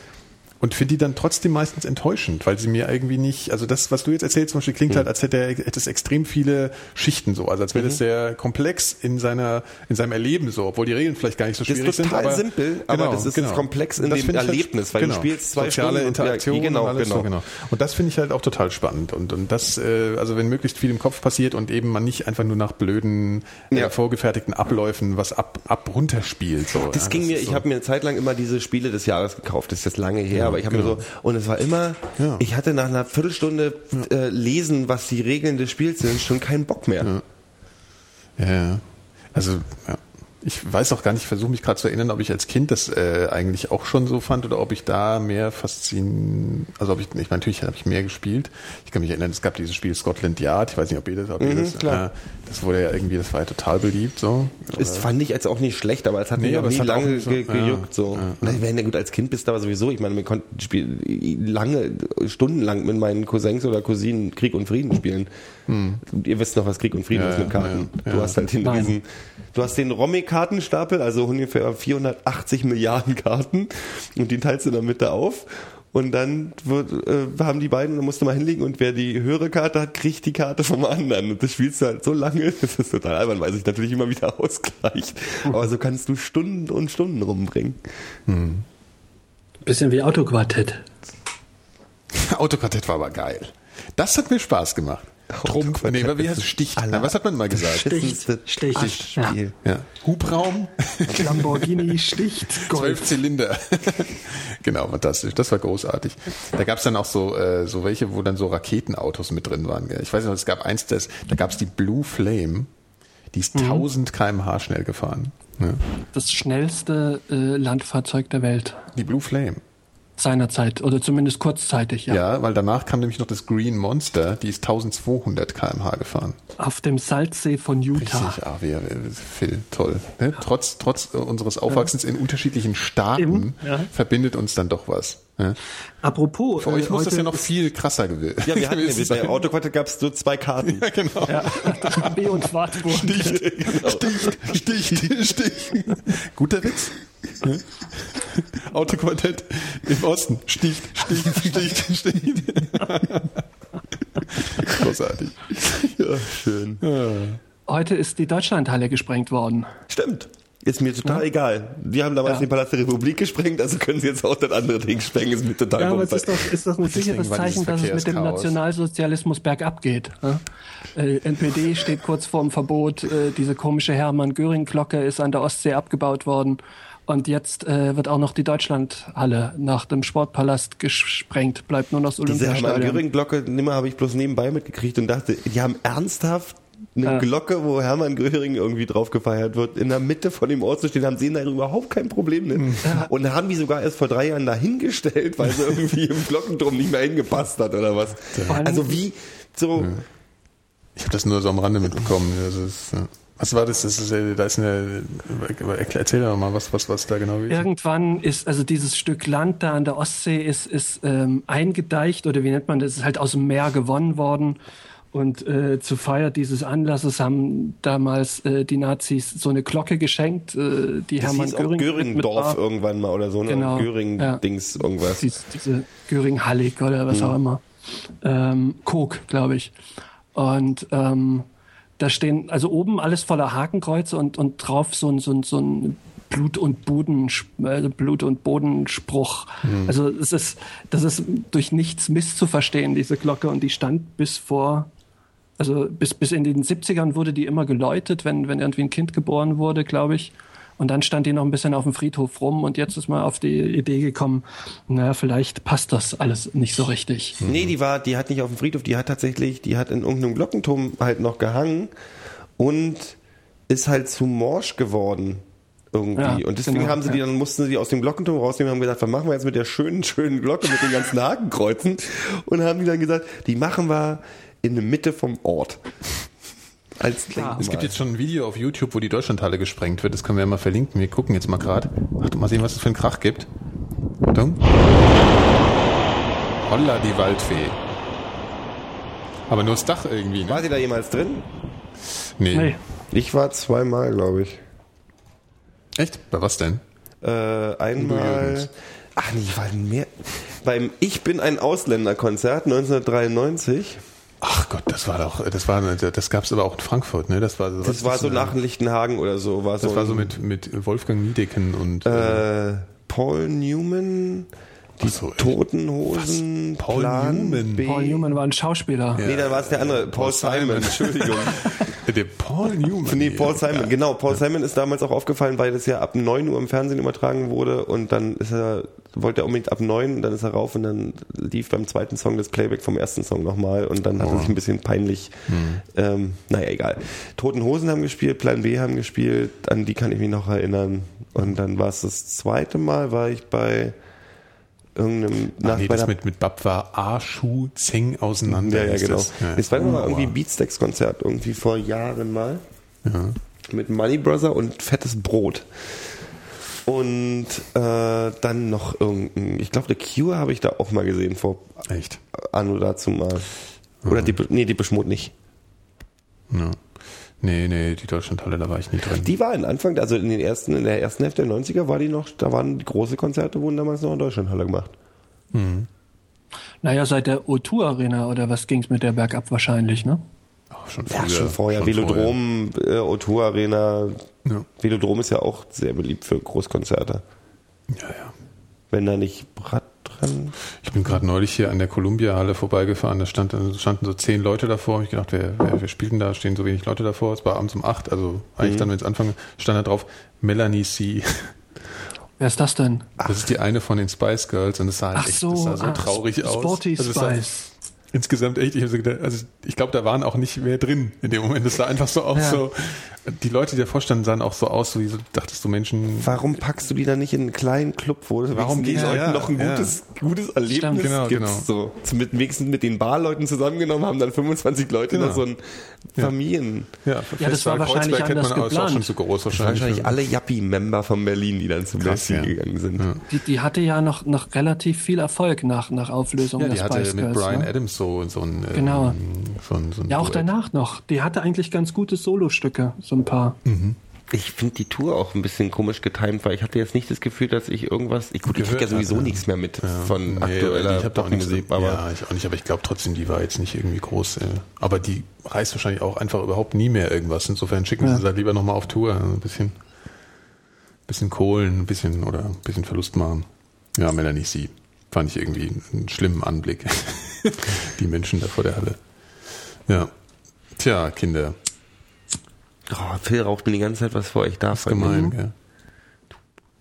Und finde die dann trotzdem meistens enttäuschend, weil sie mir irgendwie nicht, also das, was du jetzt erzählst, zum Beispiel klingt halt, als hätte, er, hätte es extrem viele Schichten so, also als wäre das sehr komplex in seiner, in seinem Erleben so, obwohl die Regeln vielleicht gar nicht so Das schwierig ist total sind. aber, simpel, aber das ist komplex in Das dem halt- Erlebnis, weil du spielst zwei Soziale Stunden und- ja, Interaktion genau, und alles genau. so, genau. Und das finde ich halt auch total spannend. Und, und das, äh, also wenn möglichst viel im Kopf passiert und eben man nicht einfach nur nach blöden, Ja. äh, vorgefertigten Abläufen was ab, ab runterspielt. So, Das ja, ging mir, ist ich so. habe mir eine Zeit lang immer diese Spiele des Jahres gekauft. Das ist jetzt lange her, aber ich habe genau. mir so, und es war immer, Ja. ich hatte nach einer Viertelstunde äh, lesen, was die Regeln des Spiels sind, schon keinen Bock mehr. Ja, ja. Also, ja. ich weiß auch gar nicht, ich versuche mich gerade zu erinnern, ob ich als Kind das äh, eigentlich auch schon so fand oder ob ich da mehr faszin, also ob ich, ich meine, natürlich habe ich mehr gespielt. Ich kann mich erinnern, es gab dieses Spiel Scotland Yard, ich weiß nicht, ob ihr das, ob ihr Mhm, das, klar. Äh, das wurde ja irgendwie, das war ja total beliebt, so. Es fand ich jetzt auch nicht schlecht, aber es hat Nee, mich auch aber es nie lange so- ge ja, gejuckt. So. ja, Na, wenn ja gut, als Kind bist du aber sowieso, ich meine, wir konnten spiel, lange, stundenlang mit meinen Cousins oder Cousinen Krieg und Frieden spielen. Und Ihr wisst noch, was Krieg und Frieden Ja, ist mit ja, Karten. ja, Du ja. hast halt den Nein. riesen, du hast den Romy-Kartenstapel, also ungefähr 480 Milliarden Karten und die teilst du in der Mitte auf. Und dann wird, äh, haben die beiden, da musst du mal hinlegen und wer die höhere Karte hat, kriegt die Karte vom anderen. Und das spielst du halt so lange, das ist total albern, weil sich natürlich immer wieder ausgleicht. Aber so kannst du Stunden und Stunden rumbringen. Bisschen wie Autoquartett. Autoquartett war aber geil. Das hat mir Spaß gemacht. Trumpf, nee, wie heißt es? Sticht. aller- Nein, was hat man mal gesagt? Sticht, Beschissenste Sticht, ja. Spiel. Ja. Hubraum, Lamborghini sticht zwölf Golf. Zylinder. genau, fantastisch. Das war großartig. Da gab es dann auch so, äh, so welche, wo dann so Raketenautos mit drin waren. Gell? Ich weiß noch, es gab eins, das, da gab es die Blue Flame. Die ist 1000 kmh schnell gefahren. Ja. Das schnellste äh, Landfahrzeug der Welt Die Blue Flame. Seinerzeit oder zumindest kurzzeitig, ja. Ja. weil danach kam nämlich noch das Green Monster, die ist 1200 kmh gefahren. Auf dem Salzsee von Utah. Richtig, ah, wir, Phil, toll. Ne? Trotz, trotz unseres Aufwachsens in unterschiedlichen Staaten ja. verbindet uns dann doch was. Ne? Apropos, Für euch muss das ja noch viel krasser gewesen Ja, wir hatten ja, bei. Autoquartett gab es so zwei Karten. Ja, genau. AB und Wartburg. Sticht, sticht, sticht. Guter Witz. Autoquartett im Osten. Sticht, sticht, sticht, sticht. Großartig. Ja, schön. Heute ist die Deutschlandhalle gesprengt worden. Stimmt. Ist mir total egal. Wir haben damals Ja. den Palast der Republik gesprengt, also können sie jetzt auch das andere Ding sprengen. Ist mir total Ja, aber es ist doch, ist doch ein sicheres Zeichen, dass es mit dem. Nationalsozialismus bergab geht. ja? Äh, NPD steht kurz vorm Verbot. Äh, diese komische Hermann-Göring-Glocke ist an der Ostsee abgebaut worden. Und jetzt äh, wird auch noch die Deutschlandhalle nach dem Sportpalast gesprengt. Bleibt nur noch das Diese Olympiastadion. Hermann-Göring-Glocke, nimmer habe ich bloß nebenbei mitgekriegt und dachte, die haben ernsthaft eine Ja. Glocke, wo Hermann Göring irgendwie drauf gefeiert wird, in der Mitte von dem Ort zu stehen, haben sehen da überhaupt kein Problem mit. Und da haben die sogar erst vor drei Jahren dahingestellt, weil sie irgendwie im Glockenturm nicht mehr hingepasst hat oder was. Also wie so, Ich habe das nur so am Rande mitbekommen. Das ist, ja. Was war das? das ist, da ist eine. Erklär- Erzähl doch mal, was, was, was da genau ist. Irgendwann ist also dieses Stück Land da an der Ostsee ist, ist ähm, eingedeicht oder wie nennt man das? Ist halt aus dem Meer gewonnen worden. Und äh, zur Feier dieses Anlasses haben damals äh, die Nazis so eine Glocke geschenkt, äh, die das Hermann hieß auch Göring mit Göringdorf irgendwann mal oder so, ne? Genau, Göring-Dings irgendwas. Dies, diese Göring-Hallig oder was auch immer. Ähm, Kok, glaube ich. Und ähm, da stehen, also oben alles voller Hakenkreuze und, und drauf so ein, so ein, so ein Blut- und Boden, äh, Blut- und Bodenspruch. Also es ist, das ist durch nichts misszuverstehen, diese Glocke. Und die stand bis vor, also bis, bis in den 70ern wurde die immer geläutet, wenn, wenn irgendwie ein Kind geboren wurde, glaube ich. Und dann stand die noch ein bisschen auf dem Friedhof rum und jetzt ist man auf die Idee gekommen, naja, vielleicht passt das alles nicht so richtig. Nee, die war, die hat nicht auf dem Friedhof, die hat tatsächlich, die hat in irgendeinem Glockenturm halt noch gehangen und ist halt zu morsch geworden. Irgendwie. Ja, und deswegen genau, haben sie die, dann mussten sie die aus dem Glockenturm rausnehmen und haben gesagt, was machen wir jetzt mit der schönen, schönen Glocke mit den ganzen Hakenkreuzen? Und haben die dann gesagt, die machen wir in der Mitte vom Ort. Als Denkmal. Es gibt jetzt schon ein Video auf YouTube, wo die Deutschlandhalle gesprengt wird. Das können wir ja mal verlinken. Wir gucken jetzt mal gerade. Mal sehen, was es für einen Krach gibt. Achtung. Holla, die Waldfee. Aber nur das Dach irgendwie, ne? War sie da jemals drin? Nee. Nee. Ich war zweimal, glaube ich. Echt? Bei was denn? Äh, einmal. Ach nee, ich war mehr. Beim Ich bin ein Ausländer-Konzert 1993. Ach Gott, das war doch, das war, das gab's aber auch in Frankfurt, ne? Das war so, Das war so nach Lichtenhagen oder so. War das so war so mit, mit Wolfgang Niedecken und, äh, äh, Paul Newman, Die so? Toten Hosen, Was? Paul Plan Newman? B. Paul Newman war ein Schauspieler. Nee, dann war es der andere, Paul, Simon. Entschuldigung. Der Paul Newman. Nee, Paul. Simon, genau. Paul Simon ist damals auch aufgefallen, weil das ja ab 9 Uhr im Fernsehen übertragen wurde und dann ist er, wollte er unbedingt ab 9 und dann ist er rauf und dann lief beim zweiten Song das Playback vom ersten Song nochmal und dann hat er sich ein bisschen peinlich, ähm, naja, egal. Toten Hosen haben gespielt, Plan B haben gespielt, an die kann ich mich noch erinnern und dann war es das zweite Mal, war ich bei irgendeinem, Ach, nee, bei das mit, mit Bab war A, Zeng auseinander. ja, ja, genau. Das, ja. Das war mal irgendwie Beatsteaks-Konzert, irgendwie vor Jahren mal. Mit Money Brother und fettes Brot. Und äh, dann noch irgendein, ich glaube, The Cure habe ich da auch mal gesehen vor Echt? Anno dazu mal. Oder die, nee, die Beschmut nicht. Ja. Nee, nee, die Deutschlandhalle, da war ich nie drin. Die war in Anfang, also in den ersten, in der ersten Hälfte der 90er war die noch, da waren die große Konzerte, wurden damals noch in Deutschlandhalle gemacht. Naja, seit der O2 Arena oder was ging's mit der bergab wahrscheinlich, ne? Ach, schon Ja, früher. schon vorher. schon Velodrom, äh, O2 Arena. Ja. Velodrom ist ja auch sehr beliebt für Großkonzerte. Ja, ja. Wenn da nicht Brad dran. Ich bin gerade neulich hier an der Columbia-Halle vorbeigefahren. Da stand, standen so zehn Leute davor. Hab ich gedacht, wer, wer, wer spielt denn da? Stehen so wenig Leute davor. Es war abends um acht, also eigentlich dann, wenn es anfangen, stand da drauf Melanie C. Wer ist das denn? Das ist die eine von den Spice Girls und es sah, halt Ach echt, so, das sah so ah, traurig aus. Sporty Also Spice. Insgesamt echt, ich, so gedacht, also ich glaube, da waren auch nicht mehr drin in dem Moment. Es sah einfach so aus, Ja. so, die Leute, die davor standen, sahen auch so aus, so wie so, dachtest du Menschen, Warum packst du die dann nicht in einen kleinen Club, wo es Warum Leuten ja, noch ein ja. gutes, gutes Erlebnis Stimmt, genau, gibt? genau. So. Mit, wenigstens mit den Barleuten zusammengenommen, haben dann 25 Leute Genau. noch so ein Familien. ja, Ja, das war wahrscheinlich Kreuzberg kennt anders man, ist auch geplant. schon zu groß wahrscheinlich. Wahrscheinlich alle Yuppie-Member von Berlin, die dann zum Messi ja. gegangen sind. Die, die hatte ja noch, noch relativ viel Erfolg nach, nach Auflösung Ja, die hatte Spice mit Girls. Brian ne? Adams so, so ein, ähm, Genau. so ein, so ein Ja, auch Duett. danach noch. Die hatte eigentlich ganz gute Solostücke, so ein paar. Ich finde die Tour auch ein bisschen komisch getimt, weil ich hatte jetzt nicht das Gefühl, dass ich irgendwas. Ich, gut, ich krieg ja sowieso hatte. nichts mehr mit von Nee, aktueller ich habe doch nichts Musik, aber aber ja, ich auch nicht, aber ich glaube trotzdem, die war jetzt nicht irgendwie groß. Äh, aber die reißt wahrscheinlich auch einfach überhaupt nie mehr irgendwas. Insofern schicken Ja. sie es halt lieber nochmal auf Tour. Also ein bisschen, bisschen Kohlen, ein bisschen oder ein bisschen Verlust machen. Ja, Melanie Sie. Fand ich irgendwie einen schlimmen Anblick. die Menschen da vor der Halle. Ja. Tja, Kinder. oh, Phil raucht mir die ganze Zeit was vor. Ich darf Gemein, gell?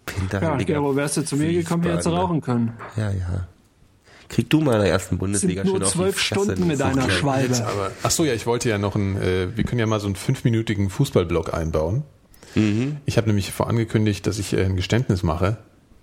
Ja, Hinterhältiger Gero, wärst du zu mir gekommen, hättest du rauchen können. Ja, ja. Krieg du mal in der ersten Sind Bundesliga nur schön zwölf Stunden du mit einer. Schwalbe. Aber, ach so, ja, ich wollte ja noch einen, äh, wir können ja mal so einen fünfminütigen Fußballblock einbauen. Ich habe nämlich vorangekündigt, dass ich äh, ein Geständnis mache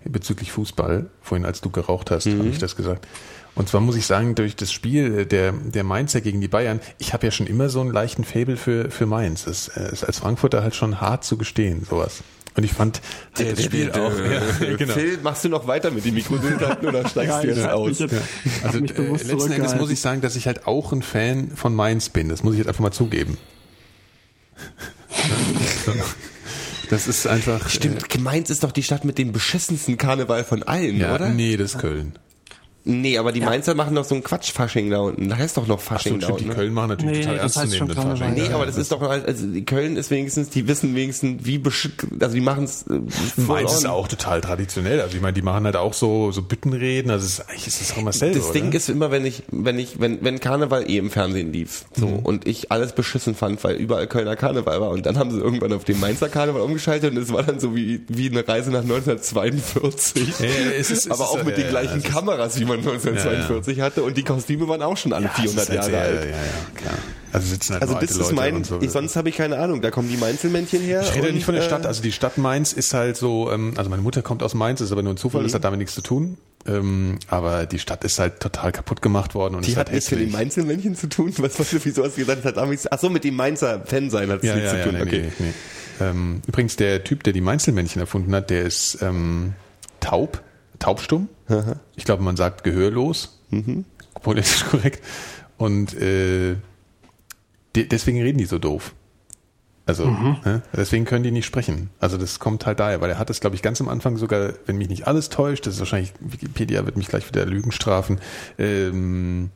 bezüglich Fußball. Vorhin, als du geraucht hast, habe ich das gesagt. Und zwar muss ich sagen, durch das Spiel der, der Mainzer gegen die Bayern, ich habe ja schon immer so einen leichten Fable für, für Mainz. Das ist als Frankfurter halt schon hart zu gestehen, sowas. Und ich fand halt das Spiel auch. Ja, genau. Phil, machst du noch weiter mit dem Mikro oder steigst du jetzt aus? jetzt- Also äh, letzten Endes muss ich sagen, dass ich halt auch ein Fan von Mainz bin. Das muss ich jetzt einfach mal zugeben. Das ist einfach. Stimmt, Mainz ist doch die Stadt mit dem beschissensten Karneval von allen, Äh, ja, oder? nee, das ist Köln. Nee, aber die Mainzer machen doch so ein Quatsch-Fasching da unten. Da heißt doch noch Ach so, Fasching da stimmt, die unten. ne? Köln machen natürlich Nee, total das ernstzunehmenden. Fasching. Nee, aber das ist doch also die Köln ist wenigstens, die wissen wenigstens, wie besch also die machen es äh, Mainz ist on. auch total traditionell. Also ich meine, die machen halt auch so, so Büttenreden. Also es ist, eigentlich ist es auch immer selber, Das Ding oder? ist immer, wenn ich, wenn ich, wenn, wenn Karneval eh im Fernsehen lief, so, Mhm. und ich alles beschissen fand, weil überall Kölner Karneval war, und dann haben sie irgendwann auf den Mainzer Karneval umgeschaltet, und es war dann so wie, wie eine Reise nach 1942. Ja, ja, es ist- es aber ist- auch mit ja, den gleichen ist- Kameras, wie man 1942 hatte, und die Kostüme waren auch schon alle Ja, es 400 ist halt Jahre sehr- alt. Ja, ja. Also sitzen halt Also das ist Leute mein, so. ich, sonst habe ich keine Ahnung, da kommen die Mainzelmännchen her. Ich rede und, nicht von der äh, Stadt. Also die Stadt Mainz ist halt so, ähm, also meine Mutter kommt aus Mainz, ist aber nur ein Zufall, Mhm. das hat damit nichts zu tun. Ähm, aber die Stadt ist halt total kaputt gemacht worden und Die ist hat halt nichts mit den. Mainzelmännchen zu tun. Was, was, wieso hast du gesagt, das hat damit, ach so, mit dem Mainzer Fan sein hat es Ja, nichts ja, zu ja, tun. nee, okay. nee, nee. Ähm, übrigens, der Typ, der die Mainzelmännchen erfunden hat, der ist ähm, taub, taubstumm. Ich glaube, man sagt gehörlos. Mhm. Politisch korrekt. Und äh, de deswegen reden die so doof. Also, Mhm. ne? deswegen können die nicht sprechen. Also das kommt halt daher, weil er hat es, glaube ich, ganz am Anfang sogar, wenn mich nicht alles täuscht, das ist wahrscheinlich, Wikipedia wird mich gleich wieder Lügen strafen, ähm,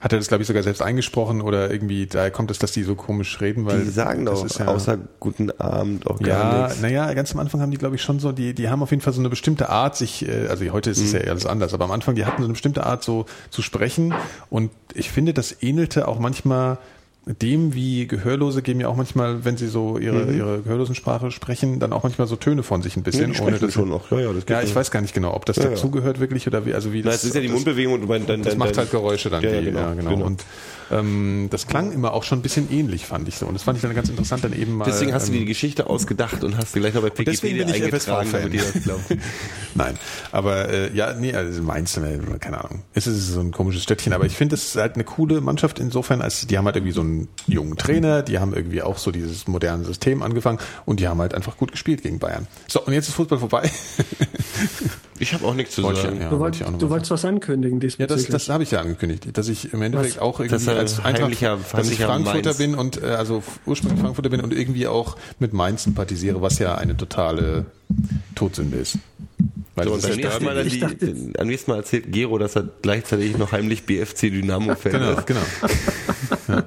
hat er das, glaube ich, sogar selbst eingesprochen oder irgendwie, daher kommt es, dass die so komisch reden, weil. Die sagen das doch ist ja, außer guten Abend auch gar ja, nichts. naja, ganz am Anfang haben die, glaube ich, schon so, die, die haben auf jeden Fall so eine bestimmte Art, sich, äh, also heute ist es ja alles anders, aber am Anfang, die hatten so eine bestimmte Art, so zu sprechen. Und ich finde, das ähnelte auch manchmal dem, wie Gehörlose geben ja auch manchmal, wenn sie so ihre, ihre Gehörlosensprache sprechen, dann auch manchmal so Töne von sich ein bisschen. die sprechen schon auch. Ja, ja, das ja, ich schon. weiß gar nicht genau, ob das Ja, ja. dazugehört wirklich oder wie, also wie Na, das. es ist ja die das- Mundbewegung und mein, dein, das macht halt Geräusche dann. Ja, die, ja, genau, ja, genau. genau. Und ähm, das klang immer auch schon ein bisschen ähnlich, fand ich so. Und das fand ich dann ganz interessant, dann eben mal. Deswegen hast du dir ähm, die Geschichte ausgedacht und hast du gleich noch bei deswegen Wikipedia bin ich eingetragen, damit ihr das glaubt. Nein, aber äh, ja, nee, also Mainz, äh, keine Ahnung. Es ist so ein komisches Städtchen, aber ich finde, es ist halt eine coole Mannschaft insofern, als die haben halt irgendwie so einen jungen Trainer, die haben irgendwie auch so dieses moderne System angefangen und die haben halt einfach gut gespielt gegen Bayern. So, und jetzt ist Fußball vorbei. Ich habe auch nichts zu sagen. ja, Du, wollt, noch du wolltest was ankündigen Ja, das, diesbezüglich. das habe ich ja angekündigt, dass ich im Endeffekt Was? auch irgendwie als Eintracht, heimlicher- dass ich Frankfurter Mainz. bin und äh, also ursprünglich Frankfurter bin und irgendwie auch mit Mainz sympathisiere, was ja eine totale Todsünde ist. Weil So, am ja nächsten, Mal, Derby. dann Ich dachte die, am nächsten Mal erzählt Gero, dass er gleichzeitig noch heimlich BFC Dynamo-Fan Genau, ist. genau.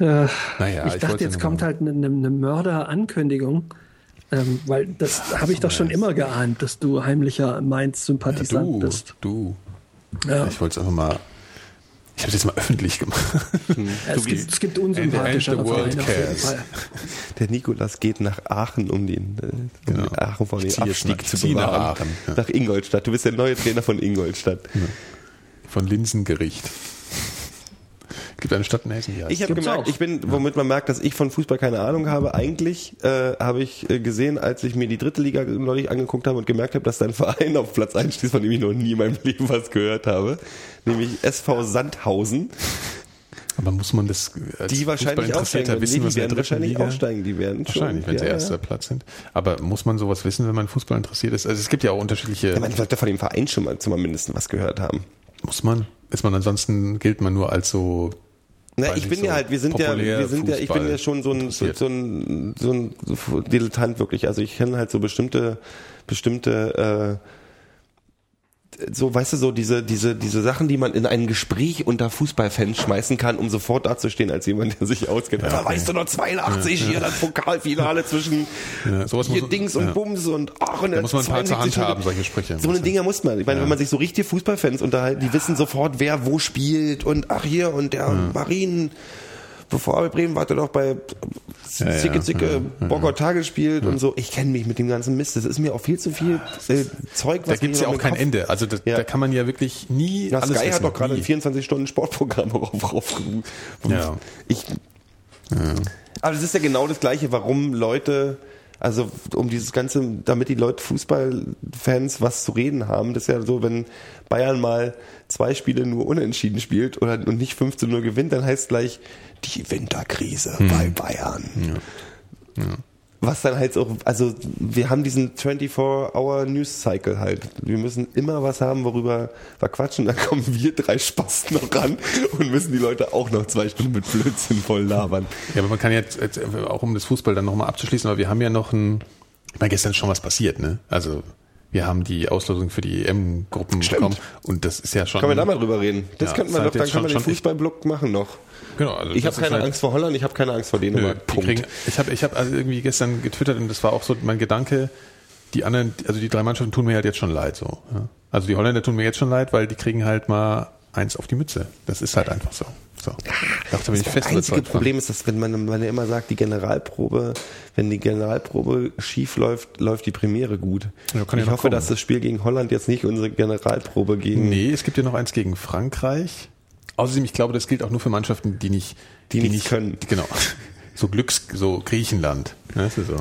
Äh, Naja, ich dachte, wollte jetzt kommt halt eine, eine Mörderankündigung. Ähm, weil das habe ich doch schon immer geahnt, dass du heimlicher Mainz-Sympathisant Du, bist. du. Ja. Ich wollte es einfach mal. Ich habe es jetzt mal öffentlich gemacht. Es gibt, es gibt. Fall. Der Nikolas geht nach Aachen, um den, äh, um Genau. den Aachen von dem Abstieg nach- zu zieh nach bewahren. Aachen, ja. Nach Ingolstadt. Du bist der neue Trainer von Ingolstadt. Von Linsengericht. Gibt eine Stadt in Hessen, die heißt. Ich habe gemerkt, auch. ich bin, womit man merkt, dass ich von Fußball keine Ahnung habe. Eigentlich äh, habe ich äh, gesehen, als ich mir die dritte Liga neulich angeguckt habe und gemerkt habe, dass da ein Verein auf Platz 1 steht, von dem ich noch nie in meinem Leben was gehört habe, nämlich SV Sandhausen, Aber muss man das als die wahrscheinlich. Fußballinteressierter Nee, wissen, die was in der werden dritten wahrscheinlich Liga? aufsteigen. Die werden schon. Wahrscheinlich, wenn sie ja, erster ja. Platz sind. Aber muss man sowas wissen, wenn man Fußball interessiert ist? Also es gibt ja auch unterschiedliche. Ja, man sollte von dem Verein schon mal zumindest was gehört haben. muss man? Ist man ansonsten gilt man nur als so. Na, ich bin so ja halt, wir sind ja, wir sind ja, ich bin Fußball ja schon so ein, so, ein, so ein Dilettant wirklich. Also ich kenne halt so bestimmte, bestimmte, äh, so, weißt du, so diese, diese, diese Sachen, die man in ein Gespräch unter Fußballfans schmeißen kann, um sofort dazustehen als jemand, der sich auskennt. Da weißt du noch 82 hier das Pokalfinale zwischen Ja, sowas hier muss- Dings und ja. Bums und ach, und Da muss man ein paar zur Hand 72 haben, solche Sprüche. So eine Dinger muss man. Ich meine, wenn man sich so richtige Fußballfans unterhalten, die wissen sofort, wer wo spielt und ach hier und der Marien, bevor er bei Bremen war, er doch bei Ja, ja, Zicke Zicke ja, ja. Bogota gespielt und so. Ich kenne mich mit dem ganzen Mist. Das ist mir auch viel zu viel äh, Zeug, Da was gibt's mir ja noch auch kein Kopf- Ende. Also da, Ja. da kann man ja wirklich nie Ja, alles Sky wissen. hat doch gerade ein Nie. 24-Stunden-Sportprogramm rauf, rauf, Ja. Ich, Aber es ist ja genau das Gleiche, warum Leute, also um dieses Ganze, damit die Leute Fußballfans was zu reden haben, das ist ja so, wenn Bayern mal zwei Spiele nur unentschieden spielt oder und nicht 15 0 gewinnt, dann heißt gleich die Winterkrise bei Bayern. Was dann halt auch, also wir haben diesen 24-Hour-News-Cycle halt. Wir müssen immer was haben, worüber wir quatschen. Dann kommen wir drei Spasten noch ran und müssen die Leute auch noch zwei Stunden mit Blödsinn voll labern. Ja, aber man kann jetzt, jetzt auch um das Fußball dann nochmal abzuschließen, aber wir haben ja noch ein, ich meine, gestern ist schon was passiert, ne? Also wir haben die Auslosung für die EM-Gruppen bekommen und das ist ja schon. Können wir da mal drüber reden? Das Ja, könnten wir ist doch, dann kann man den Fußballblock machen noch. Genau, also Ich das habe keine halt- Angst vor Holland, ich habe keine Angst vor Nö, Dänemark. die Punkt. kriegen, ich habe ich hab also irgendwie gestern getwittert und das war auch so mein Gedanke, die anderen, also die drei Mannschaften tun mir halt jetzt schon leid so. Ja. Also die Holländer tun mir jetzt schon leid, weil die kriegen halt mal eins auf die Mütze. Das ist halt einfach so. so. Doch, da bin ich Das fest einzige. Problem ist, dass wenn man, man ja immer sagt, die Generalprobe, wenn die Generalprobe schief läuft, läuft die Premiere gut. Ja, ja ich noch hoffe, kommen. dass das Spiel gegen Holland jetzt nicht unsere Generalprobe gegen Nee, es gibt ja noch eins gegen Frankreich. Außerdem, ich glaube, das gilt auch nur für Mannschaften, die nicht, Die nichts können. Genau. So Glücks, so Griechenland. Ja, das ist so.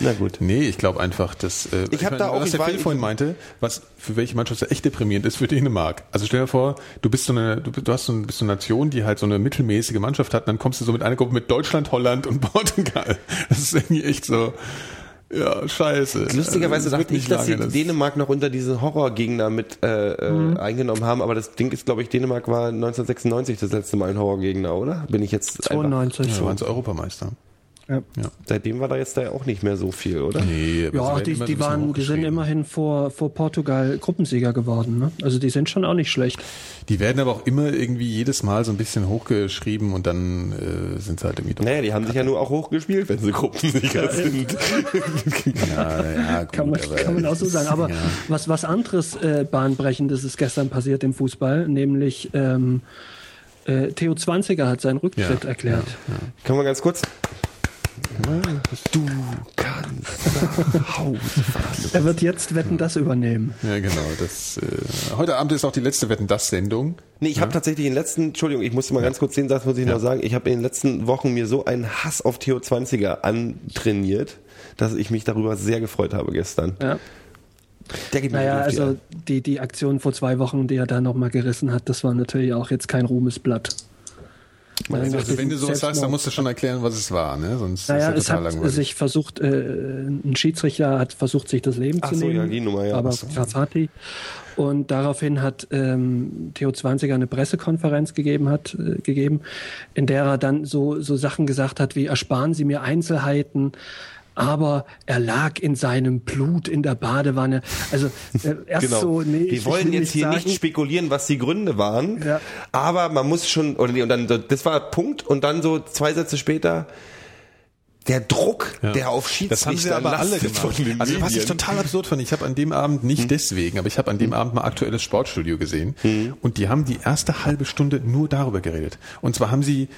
Na gut. Nee, ich glaube einfach, dass äh, Ich hab da auch- was ich der Phil vorhin meinte, was für welche Mannschaft echt deprimierend ist für Dänemark. Also stell dir vor, du bist so eine, du, du hast so, ein- bist so eine Nation, die halt so eine mittelmäßige Mannschaft hat, und dann kommst du so mit einer Gruppe mit Deutschland, Holland und Portugal. Das ist irgendwie echt so, ja, scheiße. Lustigerweise Also, dachte ich, nicht dass sie das- Dänemark noch unter diese Horrorgegner mit äh, äh, Mhm. eingenommen haben, aber das Ding ist, glaube ich, Dänemark war 1996 das letzte Mal ein Horrorgegner, oder? Bin ich jetzt einfach 92. Ja, waren sie Europameister. Ja. Seitdem war da jetzt da auch nicht mehr so viel, oder? Nee, Ja, die, die, waren, die sind immerhin vor, vor Portugal Gruppensieger geworden. Ne? Also die sind schon auch nicht schlecht. Die werden aber auch immer irgendwie jedes Mal so ein bisschen hochgeschrieben und dann äh, sind sie halt irgendwie. Naja, die haben sich ja nur auch hochgespielt, wenn sie Gruppensieger sind. Ja, ja, gut, Kann man, aber, kann man auch so sagen. Aber ja. was, was anderes äh, Bahnbrechendes ist gestern passiert im Fußball, nämlich ähm, äh, Theo Zwanziger hat seinen Rücktritt Ja, erklärt. Können wir ganz kurz? Du kannst nach Hause fahren. Er wird jetzt Wetten das übernehmen. Ja, genau. Das, äh, heute Abend ist auch die letzte Wetten das Sendung. Nee, ich habe tatsächlich in den letzten, Entschuldigung, ich musste mal ganz kurz den Satz muss ich noch sagen, ich habe in den letzten Wochen mir so einen Hass auf Theo 20er antrainiert, dass ich mich darüber sehr gefreut habe gestern. Ja. Der geht mir Naja, also die, die Aktion vor zwei Wochen, die er da nochmal gerissen hat, das war natürlich auch jetzt kein Ruhmesblatt. Also, also wenn du sowas sagst, dann musst du schon erklären, was es war, ne? Sonst Naja, ist es ja total hat langweilig. sich versucht, äh, ein Schiedsrichter hat versucht, sich das Leben Ach zu so, nehmen. ja, die Nummer, ja. Aber Ach so. Rafati. Und daraufhin hat ähm, Theo Zwanziger eine Pressekonferenz gegeben hat, äh, gegeben, in der er dann so, so Sachen gesagt hat wie, ersparen Sie mir Einzelheiten, aber er lag in seinem Blut in der Badewanne. Also äh, erst Genau. so, nee, Wir ich wollen jetzt hier sagen, nicht spekulieren, was die Gründe waren, Ja. aber man muss schon, oder nee, und dann, so, das war Punkt, und dann so zwei Sätze später, der Druck, Ja. der auf Das Schiedsrichter haben sie aber alle gemacht. Also was ich. Hm. total absurd fand, ich habe an dem Abend nicht deswegen, aber ich habe an dem Abend mal aktuelles Sportstudio gesehen und die haben die erste halbe Stunde nur darüber geredet. Und zwar haben sie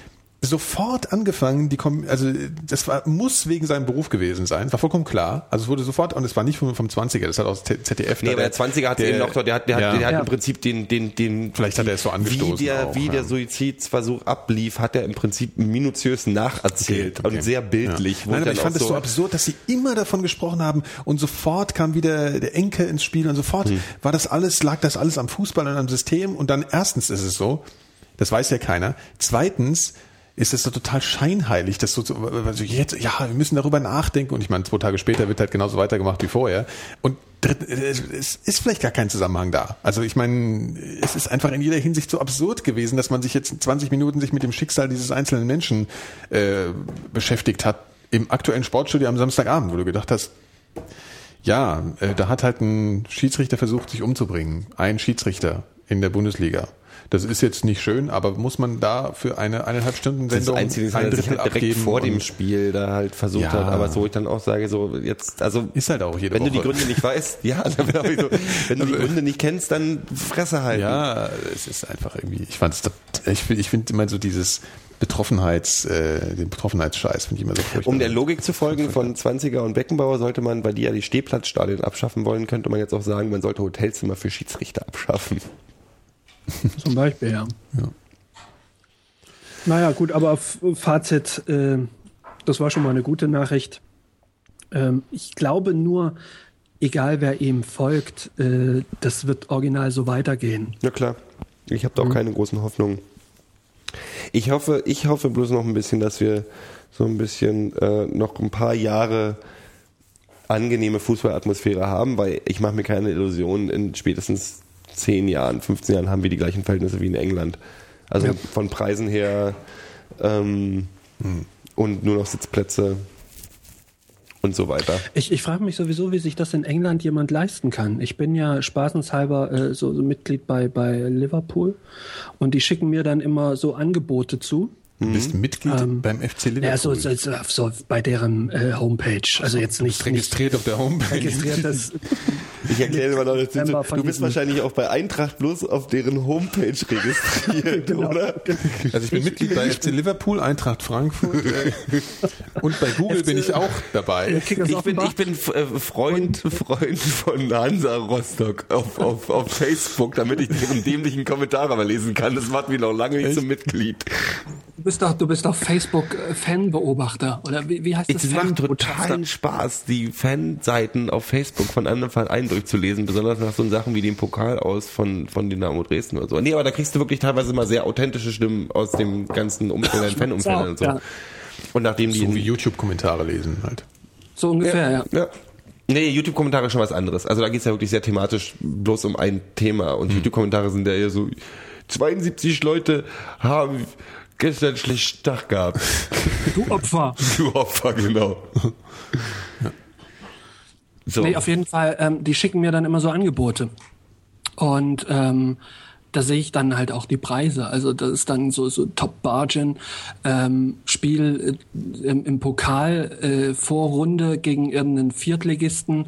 sofort angefangen, die Kom also das war muss wegen seinem Beruf gewesen sein, war vollkommen klar. Also es wurde sofort und es war nicht vom, vom 20er, das hat aus ZDF. Nee, da aber der 20er hat eben noch, der hat, der hat, ja. der hat Ja. im Prinzip den, den, den, Vielleicht hat er es so angestoßen Wie der, auch, wie ja. der Suizidversuch ablief, hat er im Prinzip minutiös nacherzählt Okay, okay. und sehr bildlich. Nein, aber ich fand es so absurd, dass sie immer davon gesprochen haben und sofort kam wieder der Enke ins Spiel und sofort Hm. war das alles, lag das alles am Fußball und am System und dann erstens ist es so, das weiß ja keiner. Zweitens ist es so total scheinheilig, dass so, so also jetzt, ja, wir müssen darüber nachdenken und ich meine, zwei Tage später wird halt genauso weitergemacht wie vorher und es ist vielleicht gar kein Zusammenhang da. Also ich meine, es ist einfach in jeder Hinsicht so absurd gewesen, dass man sich jetzt 20 Minuten sich mit dem Schicksal dieses einzelnen Menschen äh, beschäftigt hat im aktuellen Sportstudio am Samstagabend, wo du gedacht hast, ja, äh, da hat halt ein Schiedsrichter versucht, sich umzubringen. Ein Schiedsrichter in der Bundesliga. Das ist jetzt nicht schön, aber muss man da für eine eineinhalb Stunden das Sendung Einzige ist, ein Drittel halt direkt abgeben vor dem Spiel da halt versucht Ja. hat, aber so ich dann auch sage, so jetzt, also Ist halt auch jede wenn du die Woche. Gründe nicht weißt, ja, dann hab ich so, wenn du die Gründe nicht kennst, dann Fresse halten. Ja, es ist einfach irgendwie, ich fand's, ich finde ich finde immer so dieses Betroffenheits, äh, den Betroffenheitsscheiß finde ich immer so furchtbar. Um der Logik zu folgen von 20er und Beckenbauer sollte man, weil die ja die Stehplatzstadien abschaffen wollen, könnte man jetzt auch sagen, man sollte Hotelzimmer für Schiedsrichter abschaffen. Zum Beispiel, ja. Ja. Naja, gut, aber Fazit, äh, das war schon mal eine gute Nachricht. Ähm, ich glaube nur, egal wer ihm folgt, äh, das wird original so weitergehen. Ja klar. Ich habe da auch keine großen Hoffnungen. Ich hoffe, ich hoffe bloß noch ein bisschen, dass wir so ein bisschen äh, noch ein paar Jahre angenehme Fußballatmosphäre haben, weil ich mache mir keine Illusionen, in spätestens 10 Jahren, 15 Jahren haben wir die gleichen Verhältnisse wie in England. Also Ja. von Preisen her ähm, und nur noch Sitzplätze und so weiter. Ich, ich frage mich sowieso, wie sich das in England jemand leisten kann. Ich bin ja spaßenshalber äh, so, so Mitglied bei, bei Liverpool und die schicken mir dann immer so Angebote zu. Du bist Mitglied beim FC Liverpool. Ja, so, so, so, bei deren äh, Homepage. Also jetzt nicht, nicht registriert auf der Homepage. registriert. Das, Ich erkläre mal noch, das du bist wahrscheinlich auch bei Eintracht bloß auf deren Homepage registriert, Genau. oder? Also ich bin Mitglied bei FC Liverpool, Eintracht Frankfurt äh, und bei Google bin ich auch dabei. Ich bin, ich bin äh, Freund, Freund von Hansa Rostock auf, auf, auf Facebook, damit ich deren dämlichen Kommentare mal lesen kann. Das macht mich noch lange nicht zum Mitglied. Du bist doch, du bist doch Facebook-Fanbeobachter oder wie, wie heißt das? Es macht totalen Spaß, die Fanseiten auf Facebook von anderen Vereinen durchzulesen, besonders nach so Sachen wie dem Pokal aus von, von Dynamo Dresden oder so. Nee, aber da kriegst du wirklich teilweise mal sehr authentische Stimmen aus dem ganzen Umfeld, Fanumfeld und so. Ja. Und nachdem die So wie YouTube-Kommentare lesen halt. So ungefähr, ja. Ja. Nee, YouTube-Kommentare ist schon was anderes. Also da geht's ja wirklich sehr thematisch bloß um ein Thema. Und YouTube-Kommentare sind ja eher so, 72 Leute haben gestern schlecht Tag gehabt. Du Opfer. Du Opfer, genau. So. Nee, auf jeden Fall, ähm, die schicken mir dann immer so Angebote. Und ähm, da sehe ich dann halt auch die Preise. Also das ist dann so, so Top-Bargain, ähm, Spiel äh, im, im Pokal, äh, Vorrunde gegen irgendeinen Viertligisten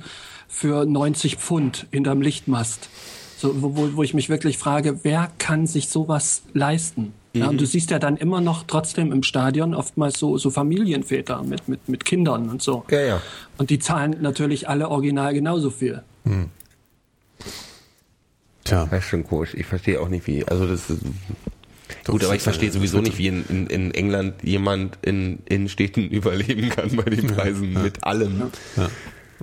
für 90 Pfund hinterm Lichtmast. So, wo- wo ich mich wirklich frage, wer kann sich sowas leisten? Ja, und du siehst ja dann immer noch trotzdem im Stadion oftmals so, so Familienväter mit, mit, mit Kindern und so. Ja, ja. Und die zahlen natürlich alle original genauso viel. Tja, Das ist schon komisch. Ich verstehe auch nicht, wie. Also das ist. Doch, Gut, aber ich verstehe ja- sowieso nicht, wie in, in, in England jemand in Innenstädten überleben kann bei den Preisen mit allem. ja.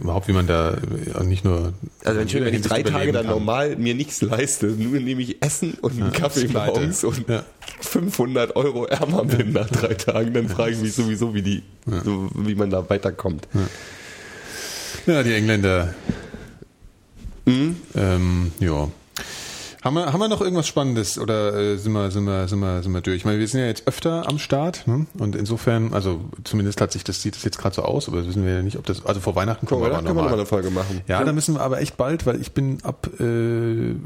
Überhaupt wie man da äh, nicht nur. Also wenn ich, wenn ich drei Tage dann kann. normal mir nichts leiste, nur indem ich Essen und einen Kaffee ist pleite. morgens und Ja. 500 Euro ärmer bin nach drei Tagen, dann frage ich mich sowieso, wie die, so, wie man da weiterkommt. Ja, die Engländer. Mhm. Ähm, ja. Haben wir, haben wir noch irgendwas Spannendes oder äh, sind, wir, sind, wir, sind, wir, sind wir durch? Ich meine, wir sind ja jetzt öfter am Start ne? und insofern, also zumindest hat sich das, sieht das jetzt gerade so aus, aber das wissen wir ja nicht, ob das, also vor Weihnachten können wir da aber können wir nochmal. eine Folge machen. Ja, da müssen wir aber echt bald, weil ich bin ab, äh,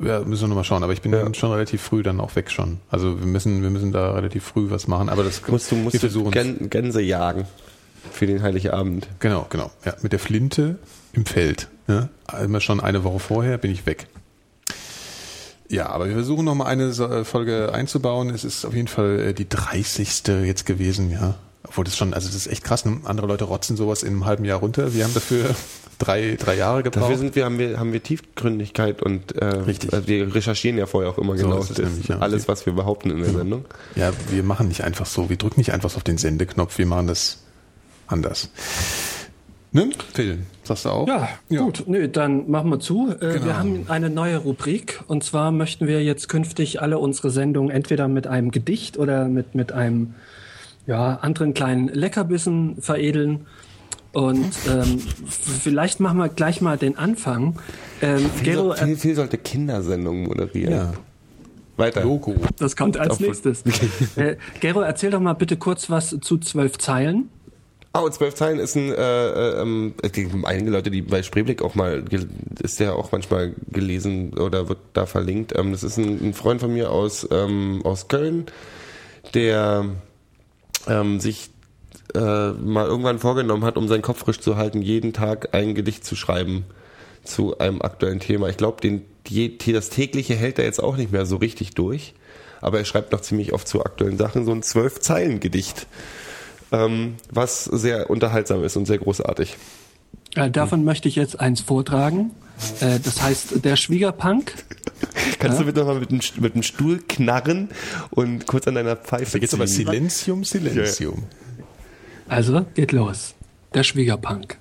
ja, müssen wir nochmal schauen, aber ich bin Ja. schon relativ früh dann auch weg schon. Also wir müssen, wir müssen da relativ früh was machen, aber das Musst du, musst wir du versuchen. Gän Gänse jagen für den Heiligabend. Genau, genau. Ja, mit der Flinte im Feld. Ja, immer schon eine Woche vorher bin ich weg. Ja, aber wir versuchen noch mal eine äh, Folge einzubauen. Es ist auf jeden Fall äh, die 30. jetzt gewesen, ja. Obwohl das schon, also das ist echt krass. Ne? Andere Leute rotzen sowas in einem halben Jahr runter. Wir haben dafür drei, drei Jahre gebraucht. Dafür sind wir, haben wir, haben wir Tiefgründigkeit und äh, Richtig. also wir recherchieren ja vorher auch immer So genau das, nämlich, ja. alles, was wir behaupten in der Sendung. Ja, wir machen nicht einfach so. Wir drücken nicht einfach auf den Sendeknopf. Wir machen das anders. Ne? Phil, sagst du auch? Ja, gut. Nö, dann machen wir zu. Äh, Genau. Wir haben eine neue Rubrik und zwar möchten wir jetzt künftig alle unsere Sendungen entweder mit einem Gedicht oder mit, mit einem ja, anderen kleinen Leckerbissen veredeln. Und ähm, vielleicht machen wir gleich mal den Anfang. Ähm, Gero, Phil, Phil sollte Kindersendungen moderieren. Ja. Weiter. Logo. das kommt als nächstes. äh, Gero, erzähl doch mal bitte kurz was zu zwölf Zeilen. Ah, und zwölf Zeilen ist ein, äh, äh, ähm, es gibt einige Leute, die bei Spreeblick auch mal, ist ja auch manchmal gelesen oder wird da verlinkt. Ähm, das ist ein, ein Freund von mir aus, ähm, aus Köln, der ähm, sich äh, mal irgendwann vorgenommen hat, um seinen Kopf frisch zu halten, jeden Tag ein Gedicht zu schreiben zu einem aktuellen Thema. Ich glaube, den die, das tägliche hält er jetzt auch nicht mehr so richtig durch, aber er schreibt noch ziemlich oft zu aktuellen Sachen so ein zwölf Zeilen Gedicht, ähm, was sehr unterhaltsam ist und sehr großartig. Äh, davon möchte ich jetzt eins vortragen. Äh, das heißt, der Schwiegerpunk. Kannst du bitte noch mal mit dem, mit dem Stuhl knarren und kurz an deiner Pfeife Da geht's aber? Silenzium, Silenzium. Also geht los. Der Schwiegerpunk.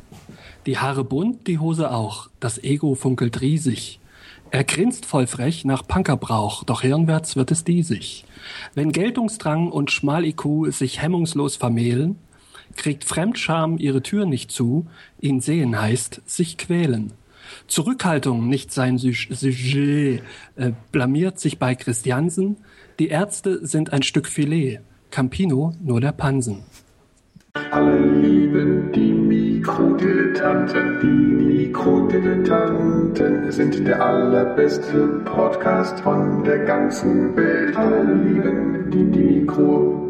Die Haare bunt, die Hose auch. Das Ego funkelt riesig. Er grinst voll frech nach Punkerbrauch, doch hirnwärts wird es diesig. Wenn Geltungsdrang und Schmal-IQ sich hemmungslos vermählen, kriegt Fremdscham ihre Tür nicht zu, ihn sehen heißt sich quälen. Zurückhaltung nicht sein Su- Sujet, äh, blamiert sich bei Christiansen, die Ärzte sind ein Stück Filet, Campino nur der Pansen. Alle lieben die Mikrodilettanten. Die Mikrodilettanten sind der allerbeste Podcast von der ganzen Welt. Alle lieben die, die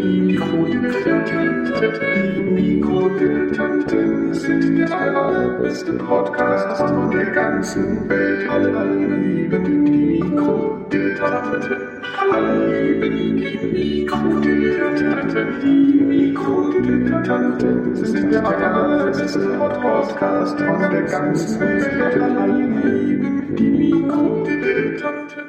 Mikrodilettanten. Die Mikrodilettanten sind der allerbeste Podcast von der ganzen Welt. Alle lieben die Mikrodilettanten. Alle lieben die Mikrodilettanten. Die Mikrodilettanten sind der allerbeste Podcast von der ganzen Welt. Alle lieben die Mikrodilettanten.